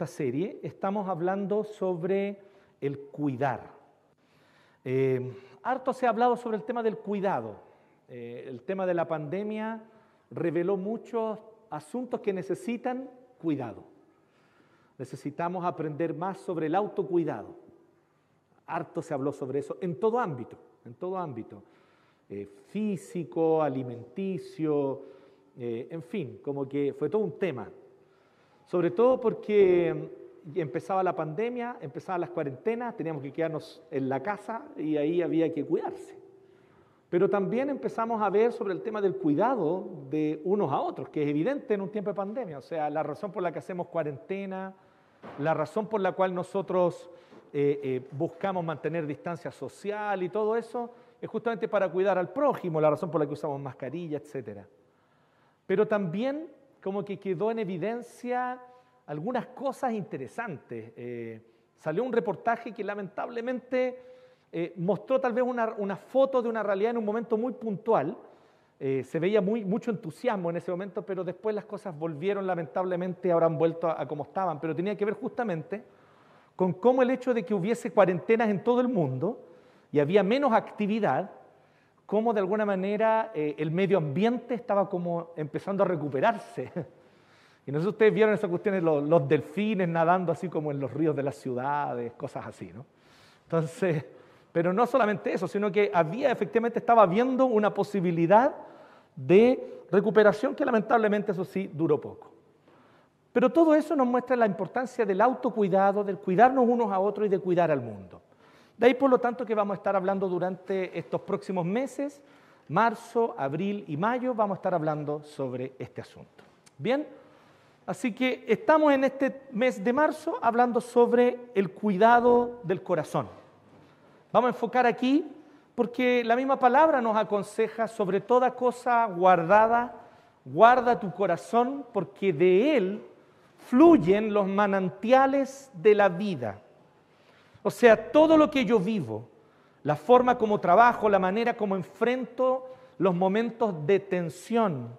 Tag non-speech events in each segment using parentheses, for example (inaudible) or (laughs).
esta serie, estamos hablando sobre el cuidar. Eh, harto se ha hablado sobre el tema del cuidado. Eh, el tema de la pandemia reveló muchos asuntos que necesitan cuidado. Necesitamos aprender más sobre el autocuidado. Harto se habló sobre eso en todo ámbito, en todo ámbito. Eh, físico, alimenticio, eh, en fin, como que fue todo un tema. Sobre todo porque empezaba la pandemia, empezaban las cuarentenas, teníamos que quedarnos en la casa y ahí había que cuidarse. Pero también empezamos a ver sobre el tema del cuidado de unos a otros, que es evidente en un tiempo de pandemia. O sea, la razón por la que hacemos cuarentena, la razón por la cual nosotros eh, eh, buscamos mantener distancia social y todo eso, es justamente para cuidar al prójimo, la razón por la que usamos mascarilla, etc. Pero también como que quedó en evidencia algunas cosas interesantes. Eh, salió un reportaje que lamentablemente eh, mostró tal vez una, foto de una realidad en un momento muy puntual. Eh, se veía mucho entusiasmo en ese momento, pero después las cosas volvieron lamentablemente, han vuelto a, como estaban, pero tenía que ver justamente con cómo el hecho de que hubiese cuarentenas en todo el mundo y había menos actividad, cómo de alguna manera eh, el medio ambiente estaba como empezando a recuperarse. (laughs) Y no sé si ustedes vieron esas cuestiones, los, los delfines nadando así como en los ríos de las ciudades, cosas así, ¿no? Entonces, pero no solamente eso, sino que había efectivamente, estaba viendo una posibilidad de recuperación que lamentablemente eso sí duró poco. Pero todo eso nos muestra la importancia del autocuidado, del cuidarnos unos a otros y de cuidar al mundo. De ahí, por lo tanto, que vamos a estar hablando durante estos próximos meses, marzo, abril y mayo, vamos a estar hablando sobre este asunto. Bien, así que estamos en este mes de marzo hablando sobre el cuidado del corazón. Vamos a enfocar aquí porque la misma palabra nos aconseja sobre toda cosa guardada, guarda tu corazón porque de él fluyen los manantiales de la vida. O sea, todo lo que yo vivo, la forma como trabajo, la manera como enfrento los momentos de tensión,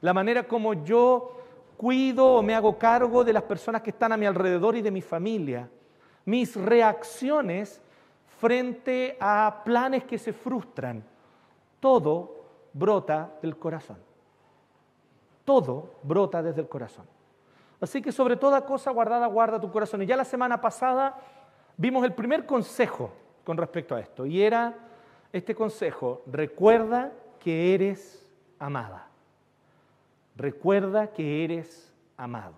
la manera como yo cuido o me hago cargo de las personas que están a mi alrededor y de mi familia, mis reacciones frente a planes que se frustran. Todo brota del corazón. Todo brota desde el corazón. Así que sobre toda cosa guardada, guarda tu corazón. Y ya la semana pasada vimos el primer consejo con respecto a esto. Y era este consejo, recuerda que eres amada. Recuerda que eres amado.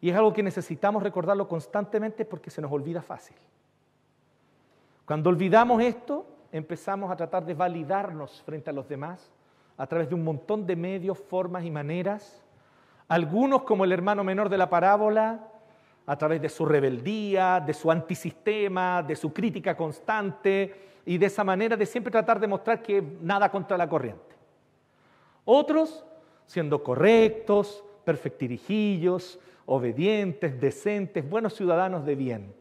Y es algo que necesitamos recordarlo constantemente porque se nos olvida fácil. Cuando olvidamos esto, empezamos a tratar de validarnos frente a los demás a través de un montón de medios, formas y maneras. Algunos, como el hermano menor de la parábola, a través de su rebeldía, de su antisistema, de su crítica constante y de esa manera de siempre tratar de mostrar que nada contra la corriente. Otros, siendo correctos, perfectirijillos, obedientes, decentes, buenos ciudadanos de bien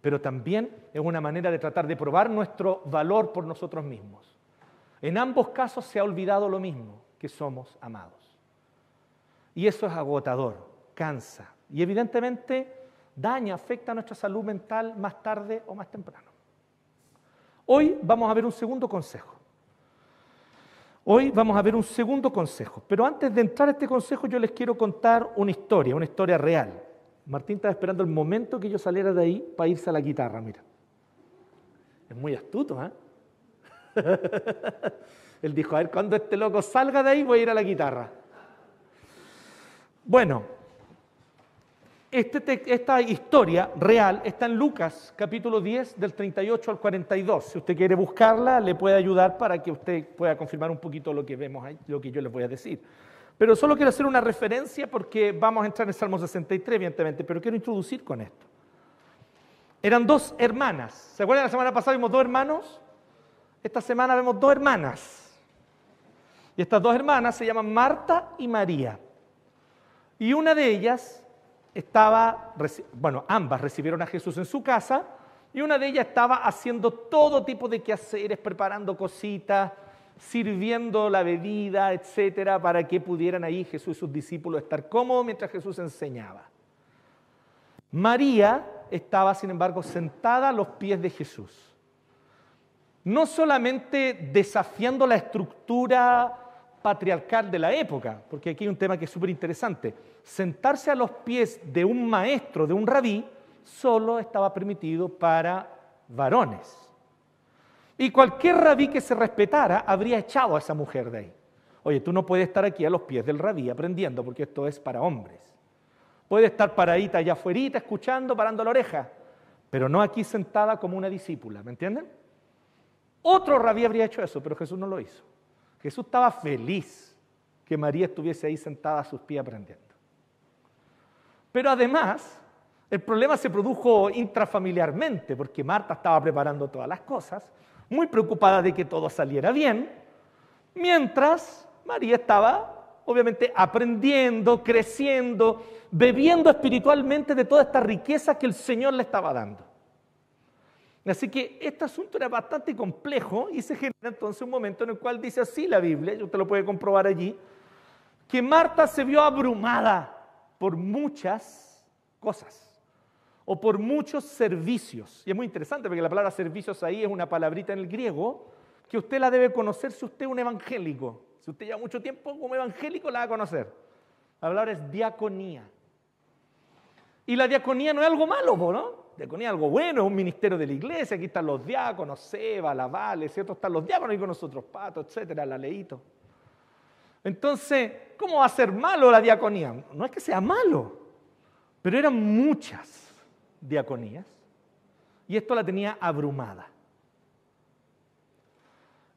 pero también es una manera de tratar de probar nuestro valor por nosotros mismos. En ambos casos se ha olvidado lo mismo, que somos amados. Y eso es agotador, cansa y evidentemente daña, afecta a nuestra salud mental más tarde o más temprano. Hoy vamos a ver un segundo consejo. Hoy vamos a ver un segundo consejo, pero antes de entrar a este consejo yo les quiero contar una historia, una historia real. Martín estaba esperando el momento que yo saliera de ahí para irse a la guitarra, mira. Es muy astuto, ¿eh? (laughs) Él dijo, a ver, cuando este loco salga de ahí voy a ir a la guitarra. Bueno, este esta historia real está en Lucas capítulo 10 del 38 al 42. Si usted quiere buscarla, le puede ayudar para que usted pueda confirmar un poquito lo que vemos lo que yo les voy a decir. Pero solo quiero hacer una referencia porque vamos a entrar en el Salmo 63, evidentemente, pero quiero introducir con esto. Eran dos hermanas. ¿Se acuerdan la semana pasada vimos dos hermanos? Esta semana vemos dos hermanas. Y estas dos hermanas se llaman Marta y María. Y una de ellas estaba, bueno, ambas recibieron a Jesús en su casa y una de ellas estaba haciendo todo tipo de quehaceres, preparando cositas, sirviendo la bebida, etcétera, para que pudieran ahí Jesús y sus discípulos estar cómodos mientras Jesús enseñaba. María estaba, sin embargo, sentada a los pies de Jesús. No solamente desafiando la estructura patriarcal de la época, porque aquí hay un tema que es súper interesante. Sentarse a los pies de un maestro, de un rabí, solo estaba permitido para varones. Y cualquier rabí que se respetara habría echado a esa mujer de ahí. Oye, tú no puedes estar aquí a los pies del rabí aprendiendo, porque esto es para hombres. Puede estar paradita allá afuera, escuchando, parando la oreja, pero no aquí sentada como una discípula, ¿me entienden? Otro rabí habría hecho eso, pero Jesús no lo hizo. Jesús estaba feliz que María estuviese ahí sentada a sus pies aprendiendo. Pero además, el problema se produjo intrafamiliarmente, porque Marta estaba preparando todas las cosas, muy preocupada de que todo saliera bien, mientras María estaba obviamente aprendiendo, creciendo, bebiendo espiritualmente de toda esta riqueza que el Señor le estaba dando. Así que este asunto era bastante complejo y se genera entonces un momento en el cual dice así la Biblia, y usted lo puede comprobar allí, que Marta se vio abrumada por muchas cosas o por muchos servicios. Y es muy interesante porque la palabra servicios ahí es una palabrita en el griego que usted la debe conocer si usted es un evangélico. Si usted lleva mucho tiempo como evangélico, la va a conocer. La palabra es diaconía. Y la diaconía no es algo malo, ¿no? Diaconía algo bueno, es un ministerio de la iglesia. Aquí están los diáconos, Seba, la Vale, ¿cierto? Están los diáconos y con nosotros, Pato, etcétera, la Leito. Entonces, ¿cómo va a ser malo la diaconía? No es que sea malo, pero eran muchas diaconías y esto la tenía abrumada.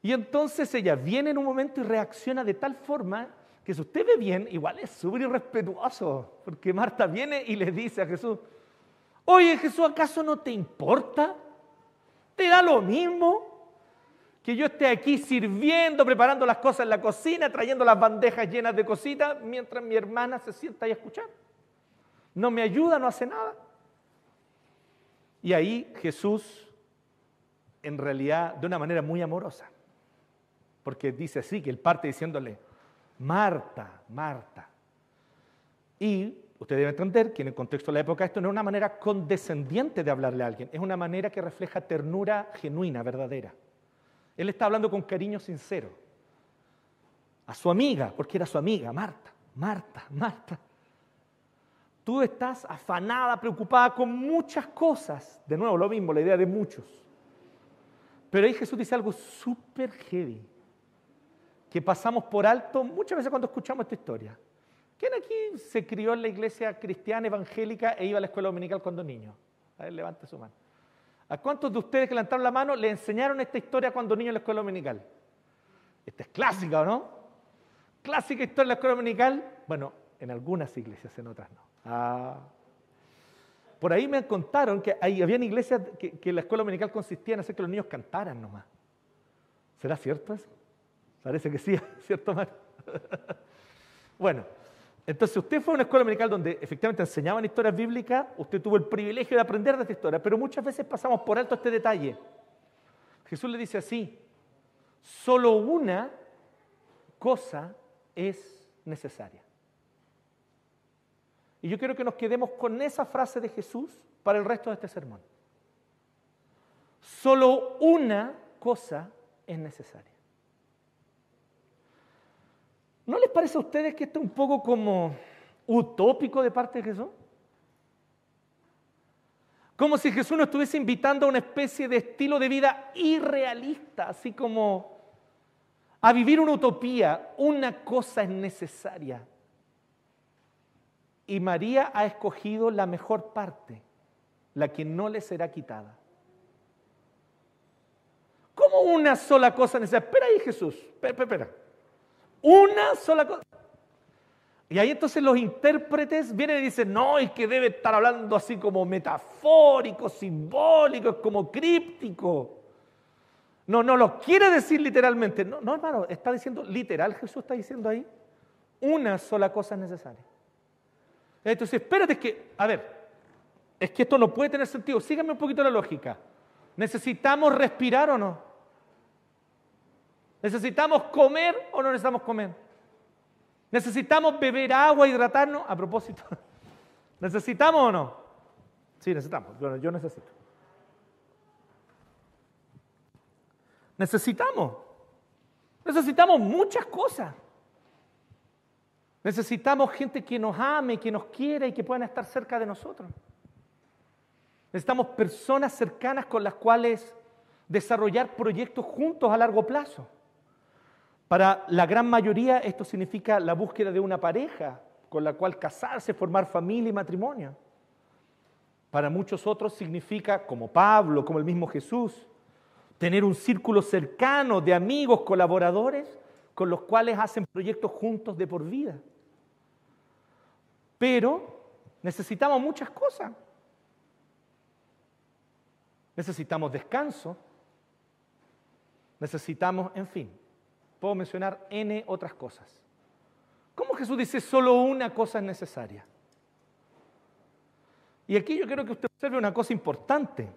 Y entonces ella viene en un momento y reacciona de tal forma que si usted ve bien, igual es súper irrespetuoso, porque Marta viene y le dice a Jesús, oye Jesús, ¿acaso no te importa? ¿Te da lo mismo que yo esté aquí sirviendo, preparando las cosas en la cocina, trayendo las bandejas llenas de cositas, mientras mi hermana se sienta ahí a escuchar? No me ayuda, no hace nada. Y ahí Jesús, en realidad, de una manera muy amorosa, porque dice así, que él parte diciéndole, Marta, Marta. Y usted debe entender que en el contexto de la época esto no es una manera condescendiente de hablarle a alguien, es una manera que refleja ternura genuina, verdadera. Él está hablando con cariño sincero. A su amiga, porque era su amiga, Marta, Marta, Marta. Tú estás afanada, preocupada con muchas cosas. De nuevo, lo mismo, la idea de muchos. Pero ahí Jesús dice algo súper heavy, que pasamos por alto muchas veces cuando escuchamos esta historia. ¿Quién aquí se crió en la iglesia cristiana evangélica e iba a la escuela dominical cuando niño? A ver, levante su mano. ¿A cuántos de ustedes que levantaron la mano le enseñaron esta historia cuando niño en la escuela dominical? Esta es clásica, ¿o no? Clásica historia en la escuela dominical. Bueno, en algunas iglesias, en otras no. Ah. Por ahí me contaron que hay, habían iglesias que, la escuela dominical consistía en hacer que los niños cantaran nomás. ¿Será cierto eso? Parece que sí, (laughs) ¿cierto, Mar? (laughs) bueno, entonces usted fue a una escuela dominical donde efectivamente enseñaban historias bíblicas, usted tuvo el privilegio de aprender de esta historia, pero muchas veces pasamos por alto este detalle. Jesús le dice así, solo una cosa es necesaria. Y yo quiero que nos quedemos con esa frase de Jesús para el resto de este sermón. Solo una cosa es necesaria. ¿No les parece a ustedes que esto es un poco como utópico de parte de Jesús? Como si Jesús nos estuviese invitando a una especie de estilo de vida irrealista, así como a vivir una utopía. Una cosa es necesaria. Y María ha escogido la mejor parte, la que no le será quitada. ¿Cómo una sola cosa necesaria? Espera ahí Jesús, espera, espera. Una sola cosa. Y ahí entonces los intérpretes vienen y dicen, no, es que debe estar hablando así como metafórico, simbólico, como críptico. No, no lo quiere decir literalmente. No, no, hermano, está diciendo literal, Jesús está diciendo ahí, una sola cosa es necesaria. Entonces, espérate que, a ver, es que esto no puede tener sentido. Síganme un poquito la lógica. ¿Necesitamos respirar o no? ¿Necesitamos comer o no necesitamos comer? ¿Necesitamos beber agua, hidratarnos? A propósito, (laughs) ¿necesitamos o no? Sí, necesitamos. Bueno, yo necesito. Necesitamos. Necesitamos muchas cosas. Necesitamos gente que nos ame, que nos quiera y que puedan estar cerca de nosotros. Necesitamos personas cercanas con las cuales desarrollar proyectos juntos a largo plazo. Para la gran mayoría esto significa la búsqueda de una pareja con la cual casarse, formar familia y matrimonio. Para muchos otros significa, como Pablo, como el mismo Jesús, tener un círculo cercano de amigos, colaboradores, con los cuales hacen proyectos juntos de por vida. Pero necesitamos muchas cosas. Necesitamos descanso. Necesitamos, en fin, puedo mencionar N otras cosas. ¿Cómo Jesús dice solo una cosa es necesaria? Y aquí yo quiero que usted observe una cosa importante.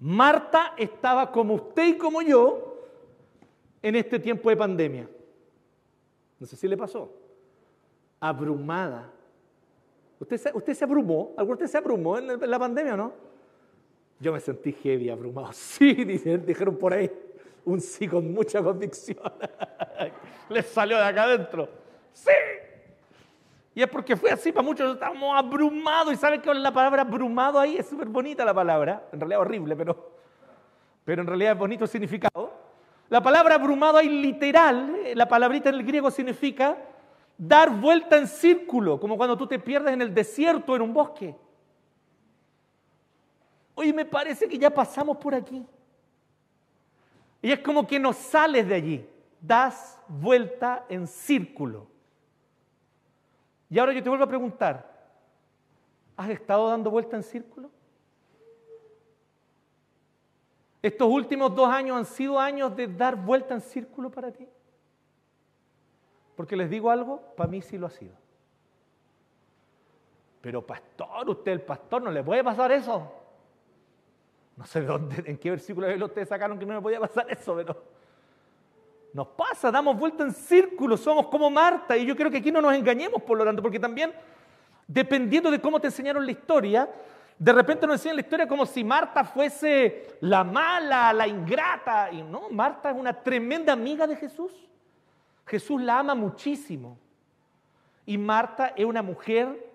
Marta estaba como usted y como yo en este tiempo de pandemia. No sé si le pasó. Abrumada. ¿Usted se, usted se abrumó? ¿Alguno usted se abrumó en la pandemia o no? Yo me sentí heavy, abrumado. (laughs) Sí, dijeron por ahí. Un sí con mucha convicción. (laughs) Les salió de acá adentro. Sí. Y es porque fue así, para muchos estamos abrumados. Y saben que la palabra abrumado ahí es súper bonita la palabra. En realidad horrible, pero, pero en realidad es bonito el significado. La palabra abrumado ahí literal, eh, la palabrita en el griego significa dar vuelta en círculo, como cuando tú te pierdes en el desierto, en un bosque. Oye, me parece que ya pasamos por aquí. Y es como que no sales de allí, das vuelta en círculo. Y ahora yo te vuelvo a preguntar, ¿has estado dando vuelta en círculo? ¿Estos últimos dos años han sido años de dar vuelta en círculo para ti? Porque les digo algo, para mí sí lo ha sido. Pero pastor, usted el pastor, no le puede pasar eso. No sé de dónde, en qué versículo de ustedes sacaron que no me podía pasar eso, pero nos pasa, damos vuelta en círculo, somos como Marta, y yo creo que aquí no nos engañemos, por lo tanto, porque también, dependiendo de cómo te enseñaron la historia, de repente nos enseñan la historia como si Marta fuese la mala, la ingrata, y no, Marta es una tremenda amiga de Jesús. Jesús la ama muchísimo. Y Marta es una mujer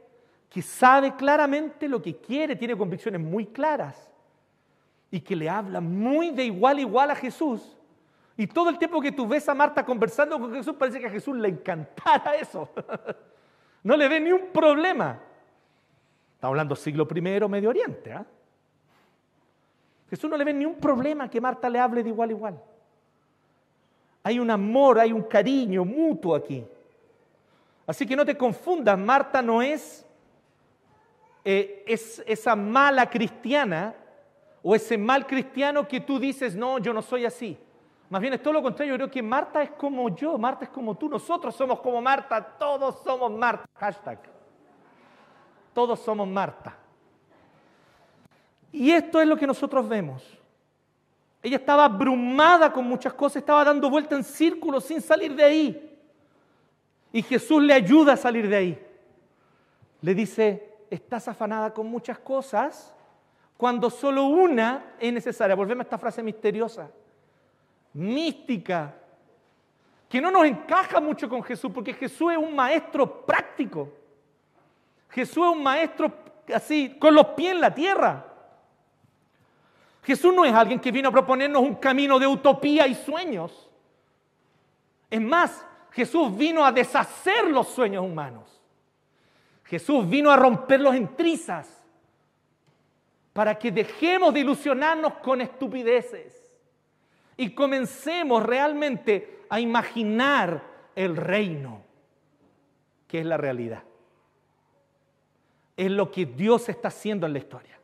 que sabe claramente lo que quiere, tiene convicciones muy claras y que le habla muy de igual a igual a Jesús y todo el tiempo que tú ves a Marta conversando con Jesús, parece que a Jesús le encantara eso. (laughs) No le ve ni un problema. Estamos hablando siglo I, Medio Oriente. ¿ah? Jesús no le ve ni un problema que Marta le hable de igual a igual. Hay un amor, hay un cariño mutuo aquí. Así que no te confundas, Marta no es, eh, es esa mala cristiana o ese mal cristiano que tú dices, no, yo no soy así. Más bien es todo lo contrario, yo creo que Marta es como yo, Marta es como tú, nosotros somos como Marta, todos somos Marta. Hashtag. Todos somos Marta. Y esto es lo que nosotros vemos. Ella estaba abrumada con muchas cosas, estaba dando vuelta en círculo sin salir de ahí. Y Jesús le ayuda a salir de ahí. Le dice, estás afanada con muchas cosas cuando solo una es necesaria. Volvemos a esta frase misteriosa mística, que no nos encaja mucho con Jesús, porque Jesús es un maestro práctico. Jesús es un maestro así, con los pies en la tierra. Jesús no es alguien que vino a proponernos un camino de utopía y sueños. Es más, Jesús vino a deshacer los sueños humanos. Jesús vino a romperlos en trizas para que dejemos de ilusionarnos con estupideces y comencemos realmente a imaginar el reino, que es la realidad. Es lo que Dios está haciendo en la historia.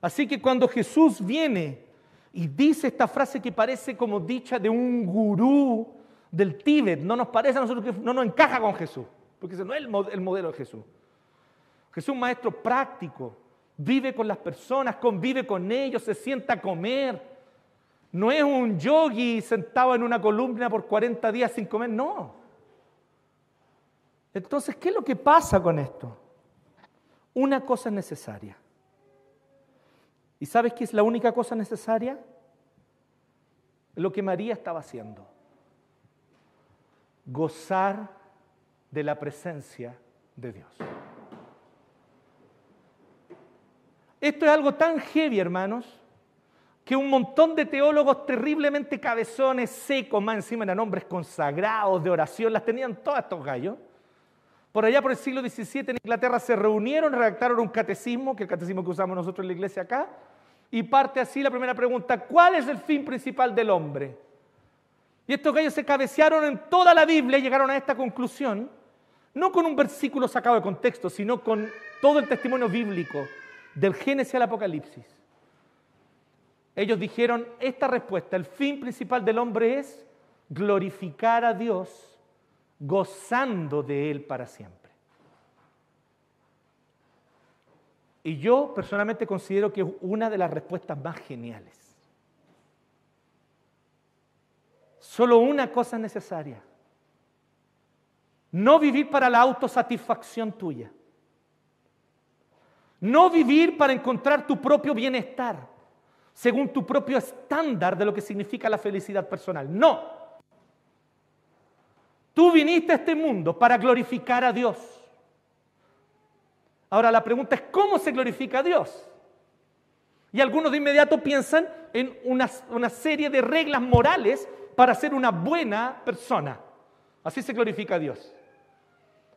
Así que cuando Jesús viene y dice esta frase que parece como dicha de un gurú del Tíbet, no nos parece a nosotros que no nos encaja con Jesús, porque ese no es el modelo de Jesús. Jesús es un maestro práctico, vive con las personas, convive con ellos, se sienta a comer, No es un yogi sentado en una columna por 40 días sin comer, no. Entonces, ¿qué es lo que pasa con esto? Una cosa es necesaria. ¿Y sabes qué es la única cosa necesaria? Lo que María estaba haciendo. Gozar de la presencia de Dios. Esto es algo tan heavy, hermanos, que un montón de teólogos terriblemente cabezones, secos, más encima eran hombres consagrados de oración, las tenían todos estos gallos. Por allá por el siglo XVII en Inglaterra se reunieron, redactaron un catecismo, que es el catecismo que usamos nosotros en la iglesia acá, y parte así la primera pregunta, ¿cuál es el fin principal del hombre? Y estos gallos se cabecearon en toda la Biblia y llegaron a esta conclusión, no con un versículo sacado de contexto, sino con todo el testimonio bíblico, del Génesis al Apocalipsis. Ellos dijeron esta respuesta, el fin principal del hombre es glorificar a Dios gozando de Él para siempre. Y yo personalmente considero que es una de las respuestas más geniales. Solo una cosa es necesaria. No vivir para la autosatisfacción tuya. No vivir para encontrar tu propio bienestar, según tu propio estándar de lo que significa la felicidad personal. No. Tú viniste a este mundo para glorificar a Dios. Ahora la pregunta es, ¿cómo se glorifica a Dios? Y algunos de inmediato piensan en una, serie de reglas morales para ser una buena persona. Así se glorifica a Dios.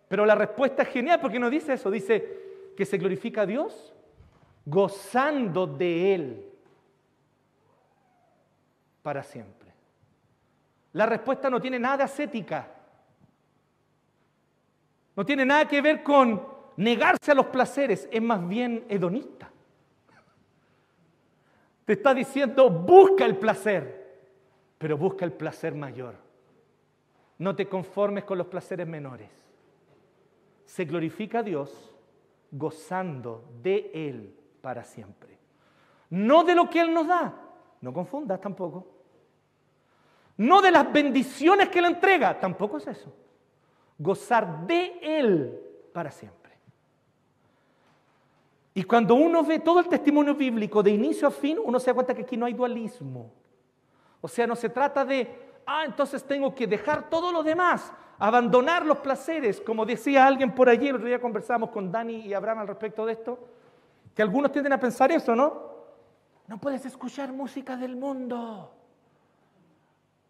Pero la respuesta es genial porque no dice eso, dice que se glorifica a Dios gozando de Él para siempre. La respuesta no tiene nada de ascética. No tiene nada que ver con negarse a los placeres, es más bien hedonista. Te está diciendo, busca el placer, pero busca el placer mayor. No te conformes con los placeres menores. Se glorifica a Dios gozando de Él para siempre. No de lo que Él nos da, no confundas tampoco. No de las bendiciones que Él entrega, tampoco es eso gozar de Él para siempre. Y cuando uno ve todo el testimonio bíblico de inicio a fin, uno se da cuenta que aquí no hay dualismo. O sea, no se trata de, ah, entonces tengo que dejar todo lo demás, abandonar los placeres, como decía alguien por allí, el otro día conversamos con Dani y Abraham al respecto de esto, que algunos tienden a pensar eso, ¿no? No puedes escuchar música del mundo.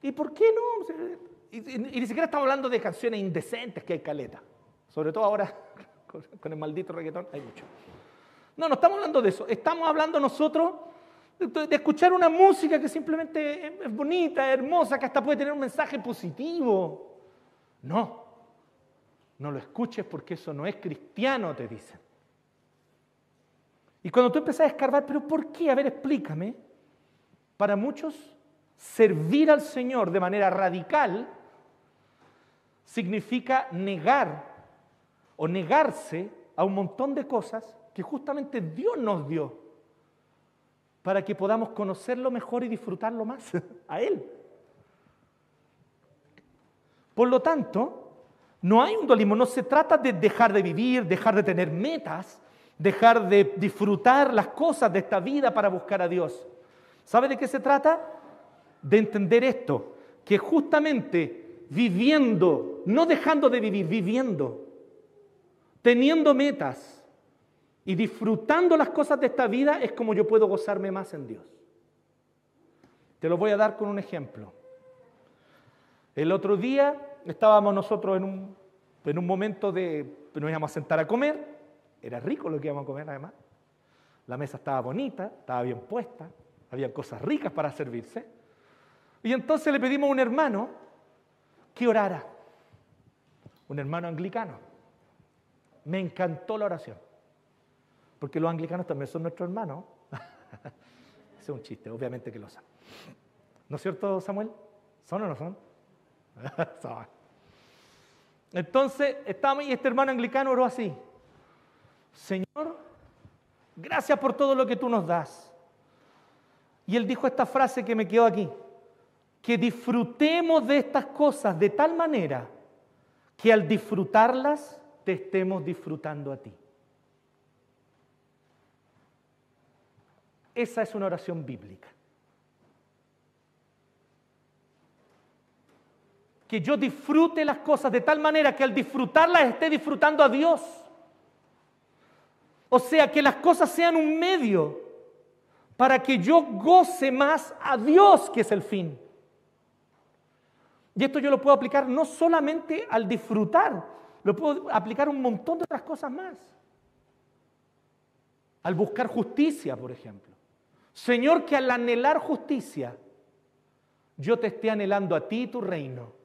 ¿Y por qué no? Y, ni siquiera estamos hablando de canciones indecentes que hay caleta. Sobre todo ahora (laughs) con, el maldito reggaetón hay mucho. No, no estamos hablando de eso. Estamos hablando nosotros de, escuchar una música que simplemente es bonita, hermosa, que hasta puede tener un mensaje positivo. No, no lo escuches porque eso no es cristiano, te dicen. Y cuando tú empiezas a escarbar, pero ¿por qué? A ver, explícame. Para muchos, servir al Señor de manera radical significa negar o negarse a un montón de cosas que justamente Dios nos dio para que podamos conocerlo mejor y disfrutarlo más (laughs) a Él. Por lo tanto, no hay un dualismo, no se trata de dejar de vivir, dejar de tener metas, dejar de disfrutar las cosas de esta vida para buscar a Dios. ¿Sabe de qué se trata? De entender esto, que justamente viviendo, no dejando de vivir, viviendo, teniendo metas y disfrutando las cosas de esta vida es como yo puedo gozarme más en Dios. Te lo voy a dar con un ejemplo. El otro día estábamos nosotros en un, en un momento de, nos íbamos a sentar a comer, era rico lo que íbamos a comer además, la mesa estaba bonita, estaba bien puesta, había cosas ricas para servirse, y entonces le pedimos a un hermano que orara. Un hermano anglicano. Me encantó la oración. Porque los anglicanos también son nuestros hermanos. (laughs) Ese es un chiste, obviamente que lo saben. ¿No es cierto, Samuel? ¿Son o no son? (laughs) Entonces, estamos y este hermano anglicano oró así. Señor, gracias por todo lo que tú nos das. Y él dijo esta frase que me quedó aquí, que disfrutemos de estas cosas de tal manera que al disfrutarlas te estemos disfrutando a ti. Esa es una oración bíblica. Que yo disfrute las cosas de tal manera que al disfrutarlas esté disfrutando a Dios. O sea, que las cosas sean un medio para que yo goce más a Dios, que es el fin. Y esto yo lo puedo aplicar no solamente al disfrutar, lo puedo aplicar a un montón de otras cosas más. Al buscar justicia, por ejemplo. Señor, que al anhelar justicia, yo te esté anhelando a ti y tu reino.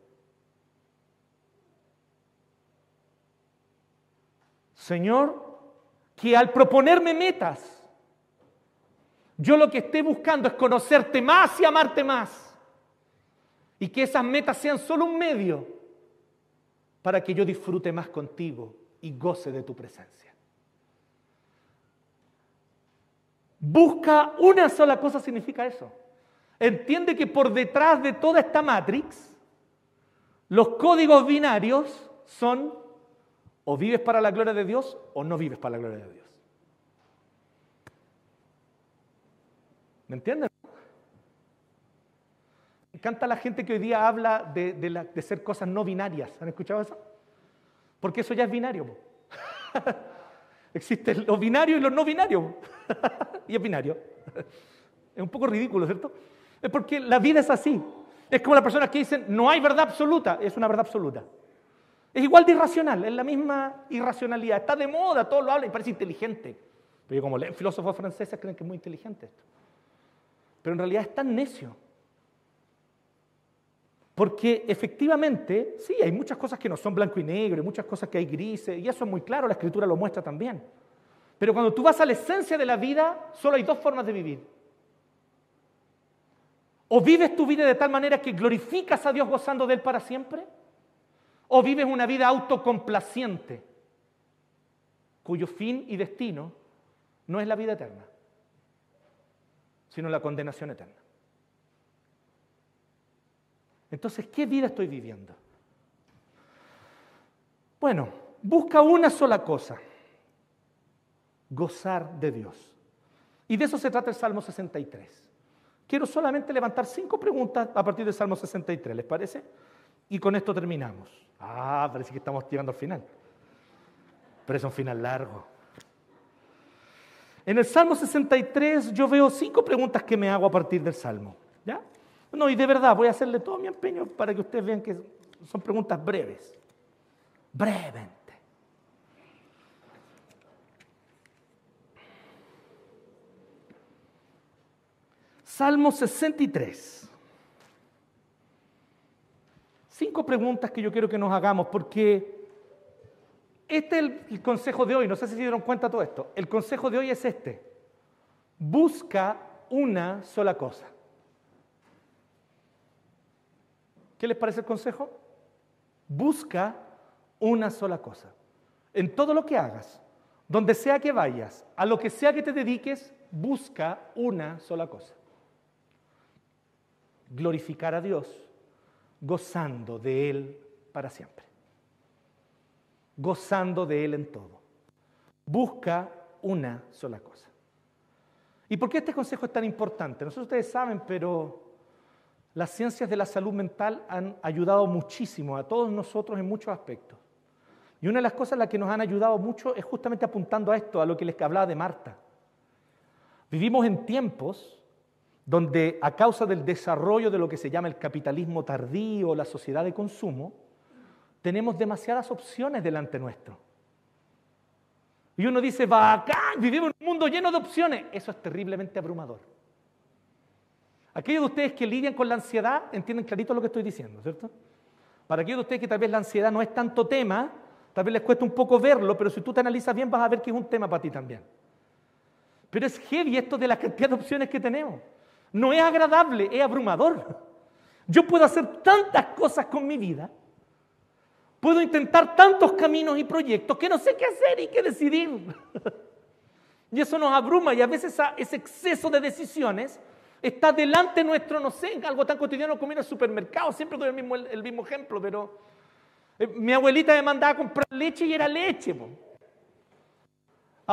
Señor, que al proponerme metas, yo lo que esté buscando es conocerte más y amarte más. Y que esas metas sean solo un medio para que yo disfrute más contigo y goce de tu presencia. Busca una sola cosa significa eso. Entiende que por detrás de toda esta matrix, los códigos binarios son o vives para la gloria de Dios o no vives para la gloria de Dios. ¿Me entienden? Me encanta la gente que hoy día habla de, ser cosas no binarias. ¿Han escuchado eso? Porque eso ya es binario. (laughs) Existe lo binario y lo no binario. (laughs) y es binario. Es un poco ridículo, ¿cierto? Es porque la vida es así. Es como las personas que dicen, no hay verdad absoluta. Es una verdad absoluta. Es igual de irracional, es la misma irracionalidad. Está de moda, todo lo habla y parece inteligente. Pero como leen filósofos franceses creen que es muy inteligente esto. Pero en realidad es tan necio. Porque efectivamente, sí, hay muchas cosas que no son blanco y negro, hay muchas cosas que hay grises, y eso es muy claro, la escritura lo muestra también. Pero cuando tú vas a la esencia de la vida, solo hay dos formas de vivir. O vives tu vida de tal manera que glorificas a Dios gozando de Él para siempre, o vives una vida autocomplaciente, cuyo fin y destino no es la vida eterna, sino la condenación eterna. Entonces, ¿qué vida estoy viviendo? Bueno, busca una sola cosa, gozar de Dios. Y de eso se trata el Salmo 63. Quiero solamente levantar cinco preguntas a partir del Salmo 63, ¿les parece? Y con esto terminamos. Ah, parece que estamos llegando al final. Pero es un final largo. En el Salmo 63 yo veo cinco preguntas que me hago a partir del Salmo. ¿Ya? No, y de verdad voy a hacerle todo mi empeño para que ustedes vean que son preguntas breves. Brevemente. Salmo 63. Cinco preguntas que yo quiero que nos hagamos porque este es el, consejo de hoy. No sé si se dieron cuenta todo esto. El consejo de hoy es este. Busca una sola cosa. ¿Qué les parece el consejo? Busca una sola cosa. En todo lo que hagas, donde sea que vayas, a lo que sea que te dediques, busca una sola cosa. Glorificar a Dios gozando de Él para siempre. Gozando de Él en todo. Busca una sola cosa. ¿Y por qué este consejo es tan importante? No ustedes saben, pero las ciencias de la salud mental han ayudado muchísimo a todos nosotros en muchos aspectos. Y una de las cosas en las que nos han ayudado mucho es justamente apuntando a esto, a lo que les hablaba de Marta. Vivimos en tiempos donde a causa del desarrollo de lo que se llama el capitalismo tardío, la sociedad de consumo, tenemos demasiadas opciones delante nuestro. Y uno dice, bacán, vivimos en un mundo lleno de opciones. Eso es terriblemente abrumador. Aquellos de ustedes que lidian con la ansiedad entienden clarito lo que estoy diciendo, ¿cierto? Para aquellos de ustedes que tal vez la ansiedad no es tanto tema, tal vez les cuesta un poco verlo, pero si tú te analizas bien vas a ver que es un tema para ti también. Pero es heavy esto de la cantidad de opciones que tenemos. No es agradable, es abrumador. Yo puedo hacer tantas cosas con mi vida, puedo intentar tantos caminos y proyectos que no sé qué hacer y qué decidir. (laughs) Y eso nos abruma y a veces ese exceso de decisiones Está delante nuestro, no sé, algo tan cotidiano como ir al supermercado. Siempre doy el mismo, ejemplo, pero eh, mi abuelita me mandaba a comprar leche y era leche.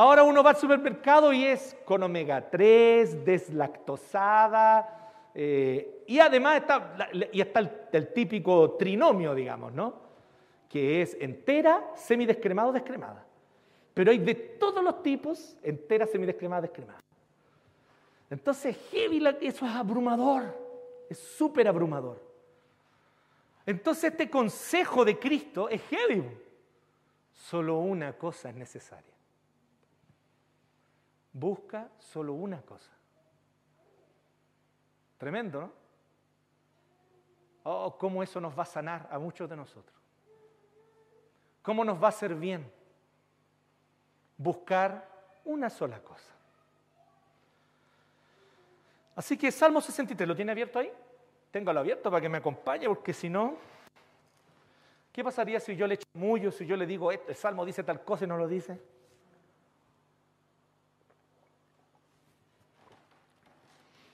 Ahora uno va al supermercado y es con omega 3, deslactosada, eh, y además está, y está el, típico trinomio, digamos, ¿no? Que es entera, semidescremada o descremada. Pero hay de todos los tipos, entera, semidescremada, descremada. Entonces, heavy, eso es abrumador, es súper abrumador. Entonces, este consejo de Cristo es heavy. Solo una cosa es necesaria. Busca solo una cosa. Tremendo, ¿no? Oh, cómo eso nos va a sanar a muchos de nosotros. Cómo nos va a hacer bien buscar una sola cosa. Así que Salmo 63, ¿lo tiene abierto ahí? Téngalo abierto para que me acompañe, porque si no, ¿qué pasaría si yo le echo mullo, si yo le digo, este Salmo dice tal cosa y no lo dice?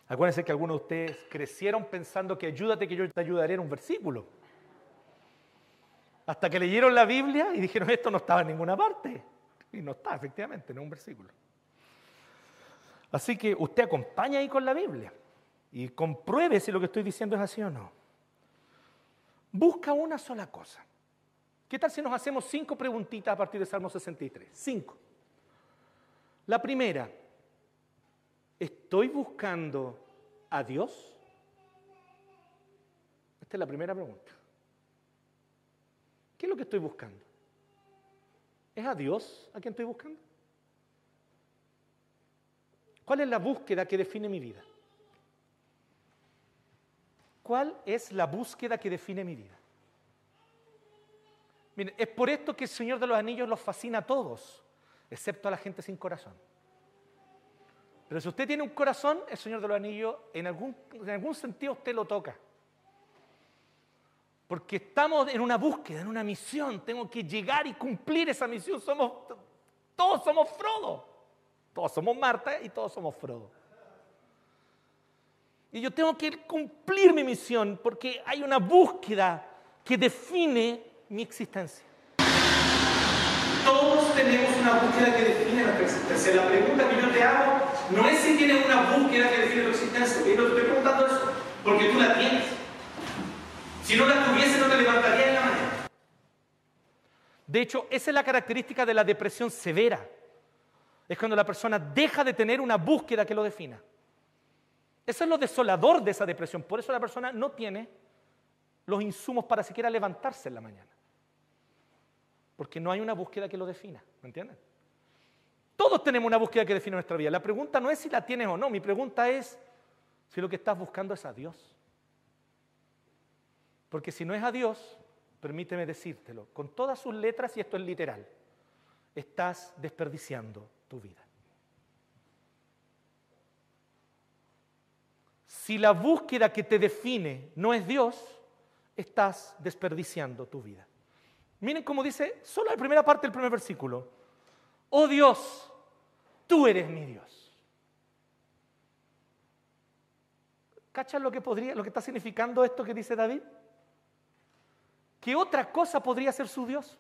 Acuérdense que algunos de ustedes crecieron pensando que ayúdate que yo te ayudaré en un versículo. Hasta que leyeron la Biblia y dijeron, esto no estaba en ninguna parte. Y no está, efectivamente, en un versículo. Así que usted acompaña ahí con la Biblia y compruebe si lo que estoy diciendo es así o no. Busca una sola cosa. ¿Qué tal si nos hacemos cinco preguntitas a partir de Salmo 63? Cinco. La primera, ¿Estoy buscando a Dios? Esta es la primera pregunta. ¿Qué es lo que estoy buscando? ¿Es a Dios a quien estoy buscando? ¿Cuál es la búsqueda que define mi vida? ¿Cuál es la búsqueda que define mi vida? Miren, es por esto que el Señor de los Anillos los fascina a todos, excepto a la gente sin corazón. Pero si usted tiene un corazón, el Señor de los Anillos, en algún, en algún sentido usted lo toca. Porque estamos en una búsqueda, en una misión. Tengo que llegar y cumplir esa misión. Somos, todos somos Frodo. Todos somos Marta y todos somos Frodo. Y yo tengo que cumplir mi misión porque hay una búsqueda que define mi existencia. Todos tenemos una búsqueda que define nuestra existencia. La pregunta que yo te hago no es si tienes una búsqueda que define tu existencia. Yo te estoy preguntando eso porque tú la tienes. Si no la tuviese, no te levantarías en la mañana. De hecho, esa es la característica de la depresión severa. Es cuando la persona deja de tener una búsqueda que lo defina. Eso es lo desolador de esa depresión. Por eso la persona no tiene los insumos para siquiera levantarse en la mañana. Porque no hay una búsqueda que lo defina, ¿me entienden? Todos tenemos una búsqueda que define nuestra vida. La pregunta no es si la tienes o no, mi pregunta es si lo que estás buscando es a Dios. Porque si no es a Dios, permíteme decírtelo, con todas sus letras, y esto es literal, estás desperdiciando tu vida. Si la búsqueda que te define no es Dios, estás desperdiciando tu vida. Miren cómo dice, solo la primera parte del primer versículo. Oh Dios, tú eres mi Dios. ¿Cachan lo que podría, lo que está significando esto que dice David? ¿Qué otra cosa podría ser su Dios?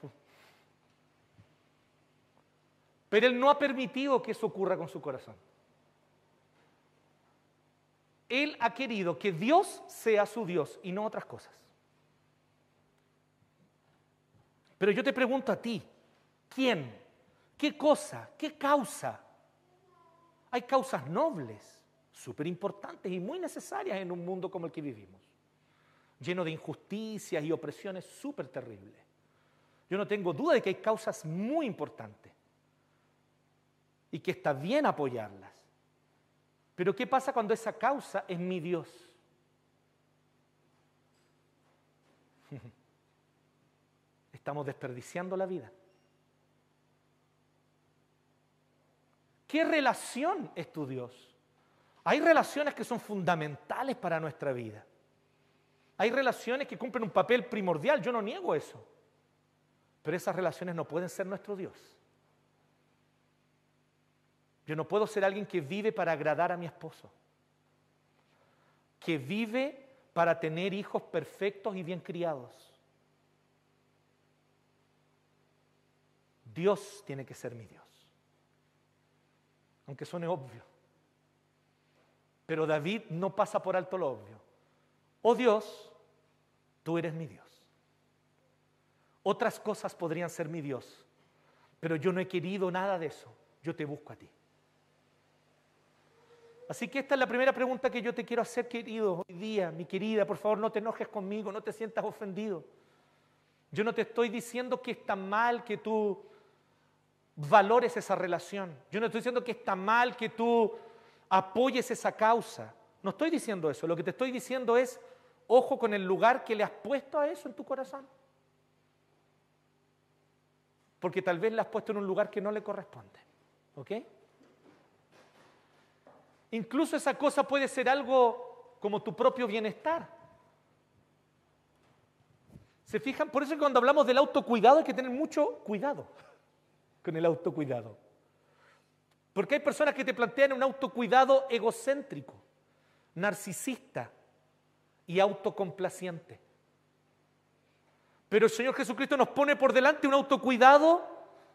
Pero él no ha permitido que eso ocurra con su corazón. Él ha querido que Dios sea su Dios y no otras cosas. Pero yo te pregunto a ti, ¿quién? ¿Qué cosa? ¿Qué causa? Hay causas nobles, súper importantes y muy necesarias en un mundo como el que vivimos, lleno de injusticias y opresiones súper terribles. Yo no tengo duda de que hay causas muy importantes y que está bien apoyarlas. Pero ¿qué pasa cuando esa causa es mi Dios? (laughs) Estamos desperdiciando la vida. ¿Qué relación es tu Dios? Hay relaciones que son fundamentales para nuestra vida. Hay relaciones que cumplen un papel primordial, yo no niego eso. Pero esas relaciones no pueden ser nuestro Dios. Yo no puedo ser alguien que vive para agradar a mi esposo. que vive para tener hijos perfectos y bien criados. Dios tiene que ser mi Dios. Aunque suene obvio. Pero David no pasa por alto lo obvio. Oh Dios, tú eres mi Dios. Otras cosas podrían ser mi Dios, pero yo no he querido nada de eso. Yo te busco a ti. Así que esta es la primera pregunta que yo te quiero hacer, querido, hoy día, mi querida. Por favor, no te enojes conmigo, no te sientas ofendido. Yo no te estoy diciendo que está mal que tú valores esa relación. Yo no estoy diciendo que está mal que tú apoyes esa causa. No estoy diciendo eso. Lo que te estoy diciendo es, ojo con el lugar que le has puesto a eso en tu corazón. Porque tal vez le has puesto en un lugar que no le corresponde. ¿Ok? Incluso esa cosa puede ser algo como tu propio bienestar. ¿Se fijan? Por eso cuando hablamos del autocuidado hay que tener mucho cuidado con el autocuidado. Porque hay personas que te plantean un autocuidado egocéntrico, narcisista y autocomplaciente. Pero el Señor Jesucristo nos pone por delante un autocuidado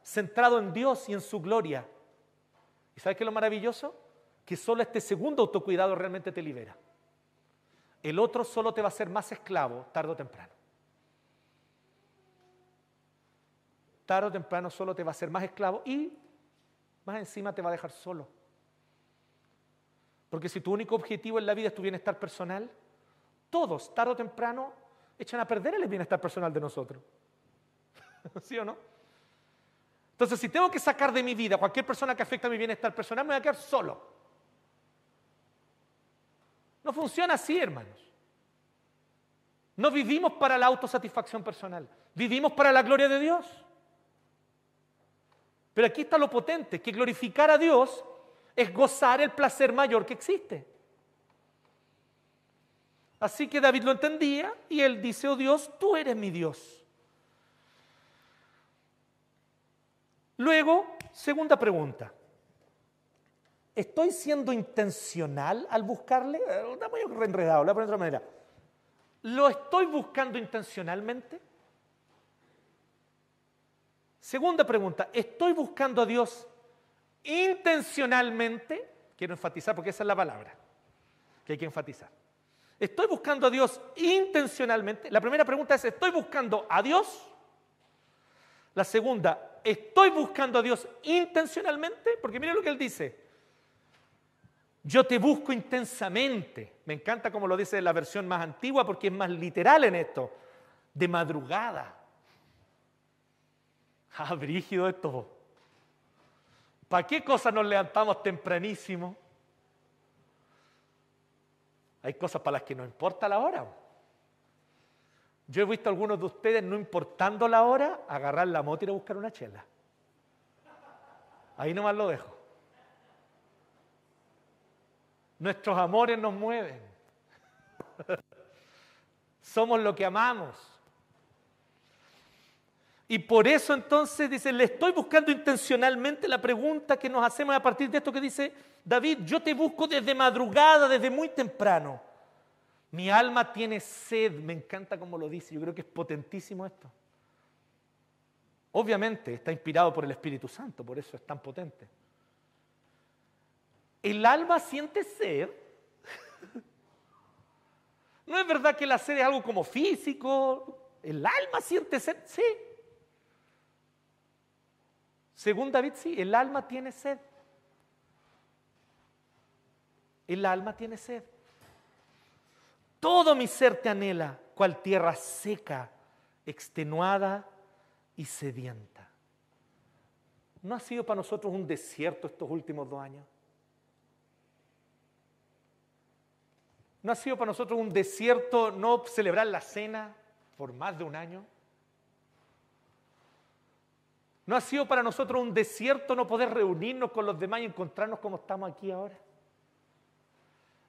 centrado en Dios y en su gloria. ¿Y sabes qué es lo maravilloso? que solo este segundo autocuidado realmente te libera. El otro solo te va a hacer más esclavo tarde o temprano. Tarde o temprano solo te va a hacer más esclavo y más encima te va a dejar solo. Porque si tu único objetivo en la vida es tu bienestar personal, todos, tarde o temprano, echan a perder el bienestar personal de nosotros. (laughs) ¿Sí o no? Entonces, si tengo que sacar de mi vida cualquier persona que afecte a mi bienestar personal, me voy a quedar solo. No funciona así, hermanos. No vivimos para la autosatisfacción personal, vivimos para la gloria de Dios. Pero aquí está lo potente, que glorificar a Dios es gozar el placer mayor que existe. Así que David lo entendía y él dice, oh Dios, tú eres mi Dios. Luego, segunda pregunta. ¿Estoy siendo intencional al buscarle? Está muy enredado, lo voy a poner de otra manera. ¿Lo estoy buscando intencionalmente? Segunda pregunta, ¿estoy buscando a Dios intencionalmente? Quiero enfatizar porque esa es la palabra que hay que enfatizar. ¿Estoy buscando a Dios intencionalmente? La primera pregunta es, ¿estoy buscando a Dios? La segunda, ¿estoy buscando a Dios intencionalmente? Porque mire lo que él dice. Yo te busco intensamente. Me encanta como lo dice la versión más antigua porque es más literal en esto. De madrugada. (laughs) Ah, brígido esto. ¿Para qué cosas nos levantamos tempranísimo? Hay cosas para las que no importa la hora. Yo he visto a algunos de ustedes, no importando la hora, agarrar la moto y ir a buscar una chela. Ahí nomás lo dejo. Nuestros amores nos mueven. (laughs) Somos lo que amamos. Y por eso entonces dice, le estoy buscando intencionalmente la pregunta que nos hacemos a partir de esto que dice David, yo te busco desde madrugada, desde muy temprano. Mi alma tiene sed, me encanta como lo dice, yo creo que es potentísimo esto. Obviamente está inspirado por el Espíritu Santo, por eso es tan potente. ¿El alma siente sed? (laughs) ¿No es verdad que la sed es algo como físico? ¿El alma siente sed? Sí. Según David, sí, el alma tiene sed. El alma tiene sed. Todo mi ser te anhela, cual tierra seca, extenuada y sedienta. ¿No ha sido para nosotros un desierto estos últimos dos años? ¿No ha sido para nosotros un desierto no celebrar la cena por más de un año? ¿No ha sido para nosotros un desierto no poder reunirnos con los demás y encontrarnos como estamos aquí ahora?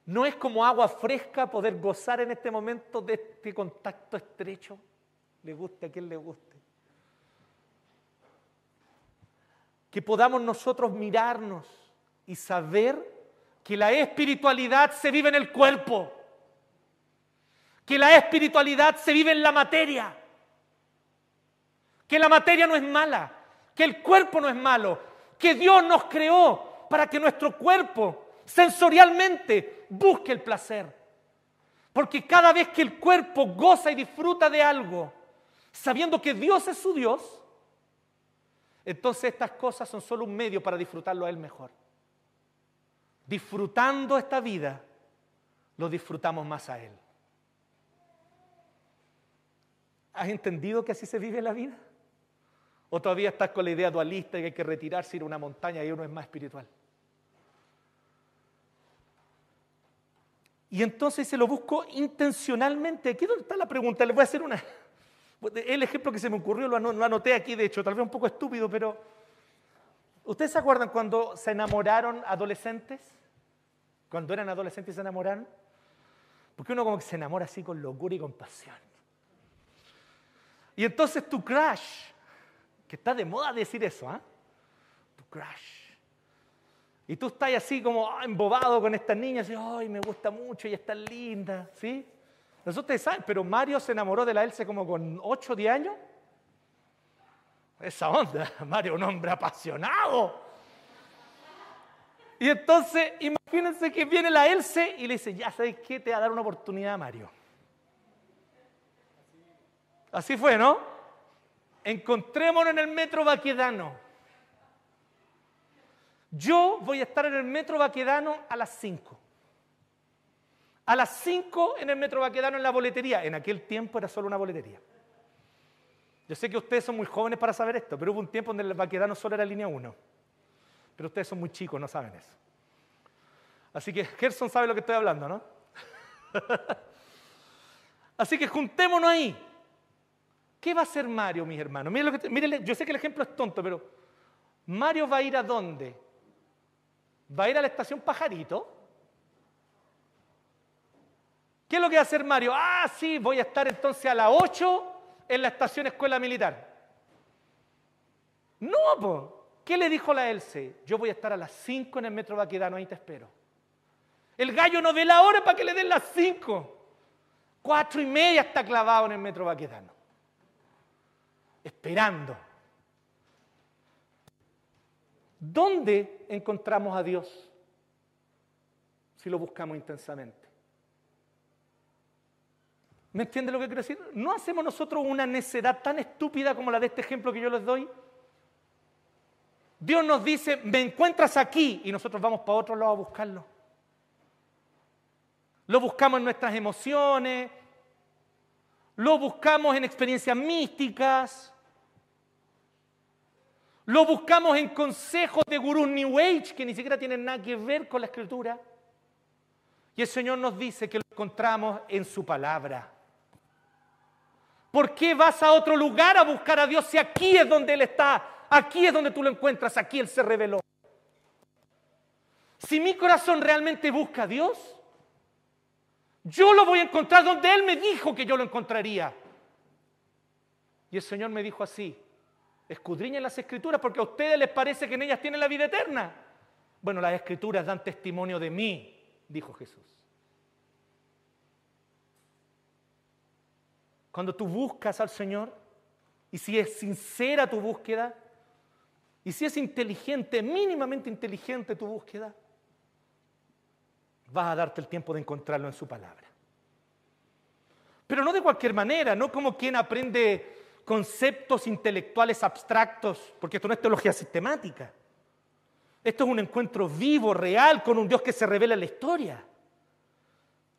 ¿No es como agua fresca poder gozar en este momento de este contacto estrecho? Le guste a quien le guste. Que podamos nosotros mirarnos y saber que la espiritualidad se vive en el cuerpo. que la espiritualidad se vive en la materia, que la materia no es mala, que el cuerpo no es malo, que Dios nos creó para que nuestro cuerpo sensorialmente busque el placer. Porque cada vez que el cuerpo goza y disfruta de algo, sabiendo que Dios es su Dios, entonces estas cosas son solo un medio para disfrutarlo a Él mejor. Disfrutando esta vida, lo disfrutamos más a Él. ¿Has entendido que así se vive la vida? ¿O todavía estás con la idea dualista de que hay que retirarse, ir a una montaña y uno es más espiritual? Y entonces se lo busco intencionalmente. Aquí donde está la pregunta, les voy a hacer una... El ejemplo que se me ocurrió lo anoté aquí, de hecho, tal vez un poco estúpido, pero... ¿Ustedes se acuerdan cuando se enamoraron adolescentes? Cuando eran adolescentes se enamoraron. Porque uno como que se enamora así con locura y con pasión. Y entonces tu crush, que está de moda decir eso, ¿ah? Tu crush. Y tú estás así como ah, embobado con estas niñas, y ay, me gusta mucho, y está linda, ¿sí? Nosotros saben, pero Mario se enamoró de la Elsa como con 8 o 10 años. Esa onda, (laughs) Mario, un hombre apasionado. Y entonces, imagínense que viene la Elsa y le dice, ya sabes qué, te va a dar una oportunidad a Mario. Así fue, ¿no? Encontrémonos en el metro Baquedano. Yo voy a estar en el metro Baquedano a las 5. A las 5 en el metro Baquedano en la boletería. En aquel tiempo era solo una boletería. Yo sé que ustedes son muy jóvenes para saber esto, pero hubo un tiempo donde el Baquedano solo era línea 1. Pero ustedes son muy chicos, no saben eso. Así que Gerson sabe lo que estoy hablando, ¿no? (laughs) Así que juntémonos ahí. ¿Qué va a hacer Mario, mis hermanos? Miren, yo sé que el ejemplo es tonto, pero Mario va a ir a dónde? ¿Va a ir a la estación Pajarito? ¿Qué es lo que va a hacer Mario? Ah, sí, voy a estar entonces a las 8 en la estación Escuela Militar. No, pues. ¿Qué le dijo la Elce? Yo voy a estar a las 5 en el metro Baquedano, ahí te espero. El gallo no ve la hora para que le den las 5. Cuatro y media está clavado en el metro Baquedano esperando. ¿Dónde encontramos a Dios si lo buscamos intensamente? ¿Me entiende lo que quiero decir? ¿No hacemos nosotros una necedad tan estúpida como la de este ejemplo que yo les doy? Dios nos dice, me encuentras aquí y nosotros vamos para otro lado a buscarlo. Lo buscamos en nuestras emociones, lo buscamos en experiencias místicas, lo buscamos en consejos de gurús New Age que ni siquiera tienen nada que ver con la escritura. Y el Señor nos dice que lo encontramos en su palabra. ¿Por qué vas a otro lugar a buscar a Dios si aquí es donde Él está? Aquí es donde tú lo encuentras, aquí Él se reveló. Si mi corazón realmente busca a Dios, yo lo voy a encontrar donde Él me dijo que yo lo encontraría. Y el Señor me dijo así, Escudriñen las escrituras porque a ustedes les parece que en ellas tienen la vida eterna. Bueno, las escrituras dan testimonio de mí, dijo Jesús. Cuando tú buscas al Señor y si es sincera tu búsqueda y si es inteligente, mínimamente inteligente tu búsqueda, vas a darte el tiempo de encontrarlo en su palabra. Pero no de cualquier manera, no como quien aprende conceptos intelectuales abstractos, porque esto no es teología sistemática. Esto es un encuentro vivo, real, con un Dios que se revela en la historia.